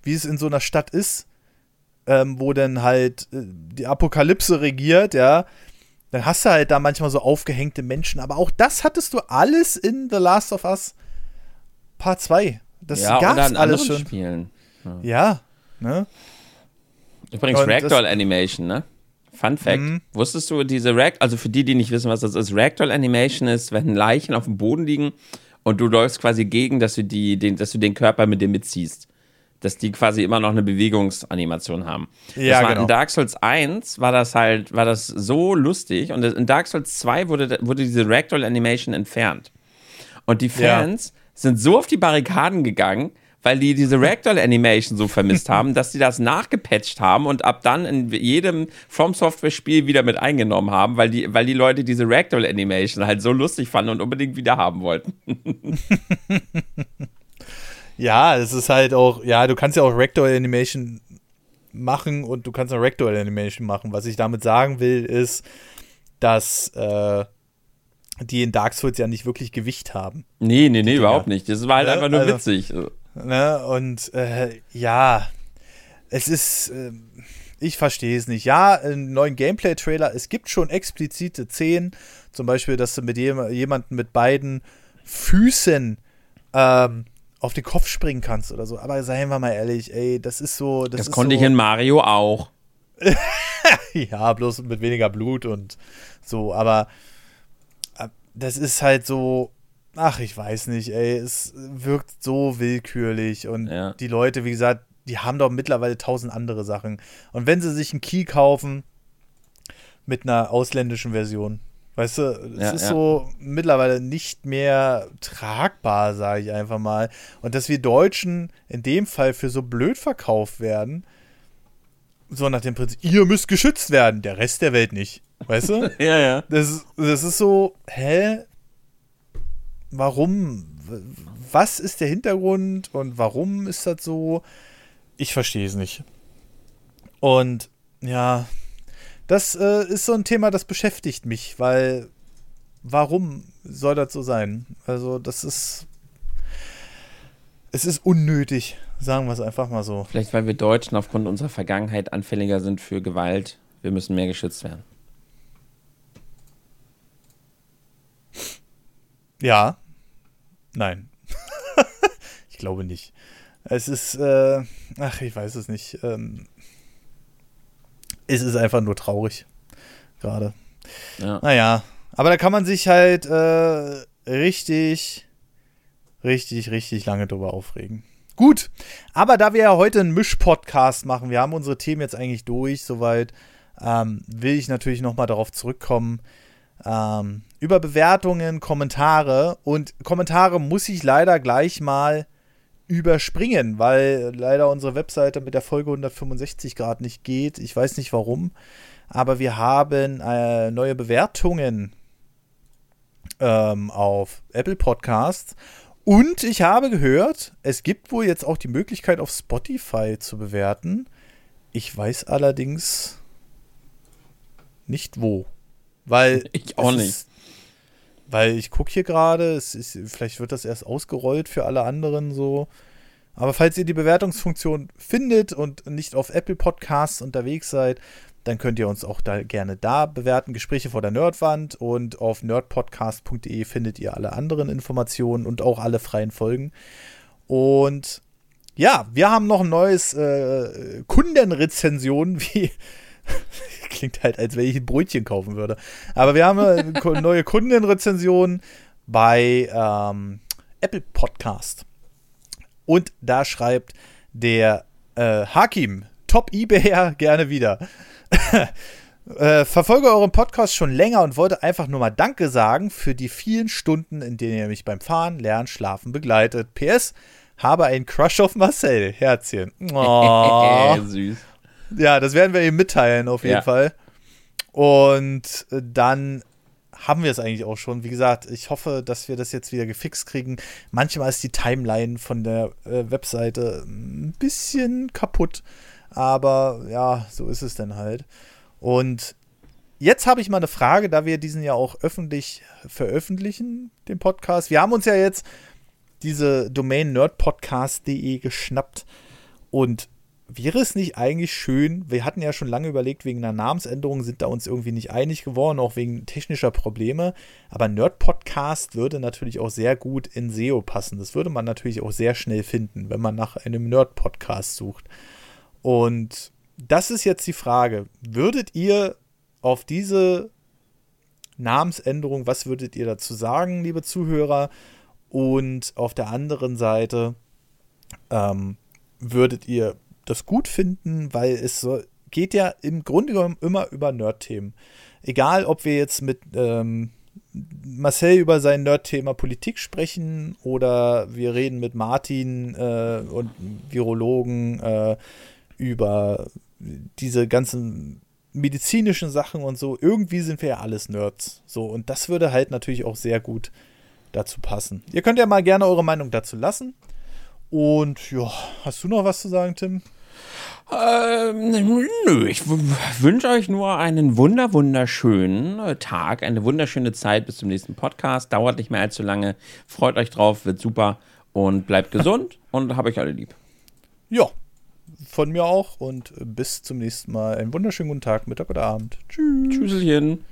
A: wie es in so einer Stadt ist, ähm, wo dann halt äh, die Apokalypse regiert, ja, dann hast du halt da manchmal so aufgehängte Menschen, aber auch das hattest du alles in The Last of Us Part 2. Das ja, gab's alles schon.
B: Spielen.
A: Ja. ja ne?
B: Übrigens Ragdoll Animation, ne? Fun Fact: mhm. Wusstest du, diese Rag, also für die, die nicht wissen, was das ist, Ragdoll Animation ist, wenn Leichen auf dem Boden liegen und du läufst quasi gegen, dass du, die, den, dass du den Körper mit dem mitziehst. Dass die quasi immer noch eine Bewegungsanimation haben. Ja, genau. In Dark Souls 1 war das halt, war das so lustig und in Dark Souls 2 wurde, wurde diese Ragdoll Animation entfernt. Und die Fans ja. sind so auf die Barrikaden gegangen, weil die diese Ragdoll-Animation so vermisst haben, dass sie das nachgepatcht haben und ab dann in jedem From Software-Spiel wieder mit eingenommen haben, weil die, weil die Leute diese Ragdoll-Animation halt so lustig fanden und unbedingt wieder haben wollten.
A: ja, es ist halt auch, ja, du kannst ja auch Ragdoll-Animation machen und du kannst eine Ragdoll-Animation machen. Was ich damit sagen will, ist, dass äh, die in Dark Souls ja nicht wirklich Gewicht haben.
B: Nee, nee, nee, überhaupt nicht. Das war halt ja, einfach nur also, witzig.
A: Ne? Und äh, ja, es ist, äh, ich verstehe es nicht. Ja, einen neuen Gameplay-Trailer, es gibt schon explizite Szenen, zum Beispiel, dass du mit jem jemandem mit beiden Füßen ähm, auf den Kopf springen kannst oder so. Aber seien wir mal ehrlich, ey, das ist so. Das,
B: Das,
A: ist
B: konnte
A: so,
B: ich in Mario auch.
A: Ja, bloß mit weniger Blut und so. Aber äh, das ist halt so. Ach, ich weiß nicht, ey. Es wirkt so willkürlich. Und
B: Ja.
A: die Leute, wie gesagt, die haben doch mittlerweile tausend andere Sachen. Und wenn sie sich einen Key kaufen mit einer ausländischen Version, weißt du, es
B: Ja,
A: ist
B: ja.
A: so mittlerweile nicht mehr tragbar, sage ich einfach mal. Und dass wir Deutschen in dem Fall für so blöd verkauft werden, so nach dem Prinzip, ihr müsst geschützt werden, der Rest der Welt nicht. Weißt du?
B: Ja, ja.
A: Das, ist- das ist so, hä? Warum? Was ist der Hintergrund und warum ist das so? Ich verstehe es nicht. Und ja, das äh, ist so ein Thema, das beschäftigt mich, weil warum soll das so sein? Also, das ist. Es ist unnötig, sagen wir es einfach mal so.
B: Vielleicht, weil wir Deutschen aufgrund unserer Vergangenheit anfälliger sind für Gewalt. Wir müssen mehr geschützt werden.
A: Ja. Nein. ich glaube nicht. Es ist, äh, ach, ich weiß es nicht. Ähm, es ist einfach nur traurig. Gerade.
B: Ja.
A: Naja. Aber da kann man sich halt äh, richtig, richtig, richtig lange drüber aufregen. Gut. Aber da wir ja heute einen Misch-Podcast machen, wir haben unsere Themen jetzt eigentlich durch, soweit, ähm, will ich natürlich nochmal darauf zurückkommen. Ähm, über Bewertungen, Kommentare. Und Kommentare muss ich leider gleich mal überspringen, weil leider unsere Webseite mit der Folge 165 Grad nicht geht. Ich weiß nicht warum. Aber wir haben äh, neue Bewertungen ähm, auf Apple Podcasts. Und ich habe gehört, es gibt wohl jetzt auch die Möglichkeit, auf Spotify zu bewerten. Ich weiß allerdings nicht wo. Weil
B: Ich auch nicht.
A: Ist, weil ich gucke hier gerade, es ist, vielleicht wird das erst ausgerollt für alle anderen so. Aber falls ihr die Bewertungsfunktion findet und nicht auf Apple Podcasts unterwegs seid, dann könnt ihr uns auch da gerne da bewerten. Gespräche vor der Nerdwand und auf nerdpodcast.de findet ihr alle anderen Informationen und auch alle freien Folgen. Und ja, wir haben noch ein neues äh, Kundenrezension, wie klingt halt, als wenn ich ein Brötchen kaufen würde. Aber wir haben eine ko- neue Kundenrezension bei ähm, Apple Podcast. Und da schreibt der äh, Hakim, Top eBayer, gerne wieder. äh, verfolge euren Podcast schon länger und wollte einfach nur mal Danke sagen für die vielen Stunden, in denen ihr mich beim Fahren, Lernen, Schlafen begleitet. PS, habe einen Crush auf Marcel. Herzchen. Oh.
B: Süß.
A: Ja, das werden wir ihm mitteilen, auf jeden
B: Ja.
A: Fall. Und dann haben wir es eigentlich auch schon. Wie gesagt, ich hoffe, dass wir das jetzt wieder gefixt kriegen. Manchmal ist die Timeline von der äh, Webseite ein bisschen kaputt. Aber ja, so ist es dann halt. Und jetzt habe ich mal eine Frage, da wir diesen ja auch öffentlich veröffentlichen, den Podcast. Wir haben uns ja jetzt diese Domain nerdpodcast.de geschnappt. Und wäre es nicht eigentlich schön, wir hatten ja schon lange überlegt, wegen einer Namensänderung sind da uns irgendwie nicht einig geworden, auch wegen technischer Probleme. Aber Nerd-Podcast würde natürlich auch sehr gut in SEO passen. Das würde man natürlich auch sehr schnell finden, wenn man nach einem Nerd-Podcast sucht. Und das ist jetzt die Frage. Würdet ihr auf diese Namensänderung, was würdet ihr dazu sagen, liebe Zuhörer? Und auf der anderen Seite, ähm, würdet ihr das gut finden, weil es so, geht ja im Grunde genommen immer über Nerd-Themen. Egal, ob wir jetzt mit ähm, Marcel über sein Nerd-Thema Politik sprechen oder wir reden mit Martin äh, und Virologen äh, über diese ganzen medizinischen Sachen und so. Irgendwie sind wir ja alles Nerds. So, und das würde halt natürlich auch sehr gut dazu passen. Ihr könnt ja mal gerne eure Meinung dazu lassen. Und ja, hast du noch was zu sagen, Tim?
B: Ähm, nö, ich wünsche euch nur einen wunder, wunderschönen äh, Tag, eine wunderschöne Zeit bis zum nächsten Podcast. Dauert nicht mehr allzu lange. Freut euch drauf, wird super und bleibt gesund und hab euch alle lieb.
A: Ja, von mir auch und bis zum nächsten Mal. Einen wunderschönen guten Tag, Mittag oder Abend. Tschüss.
B: Tschüsschen.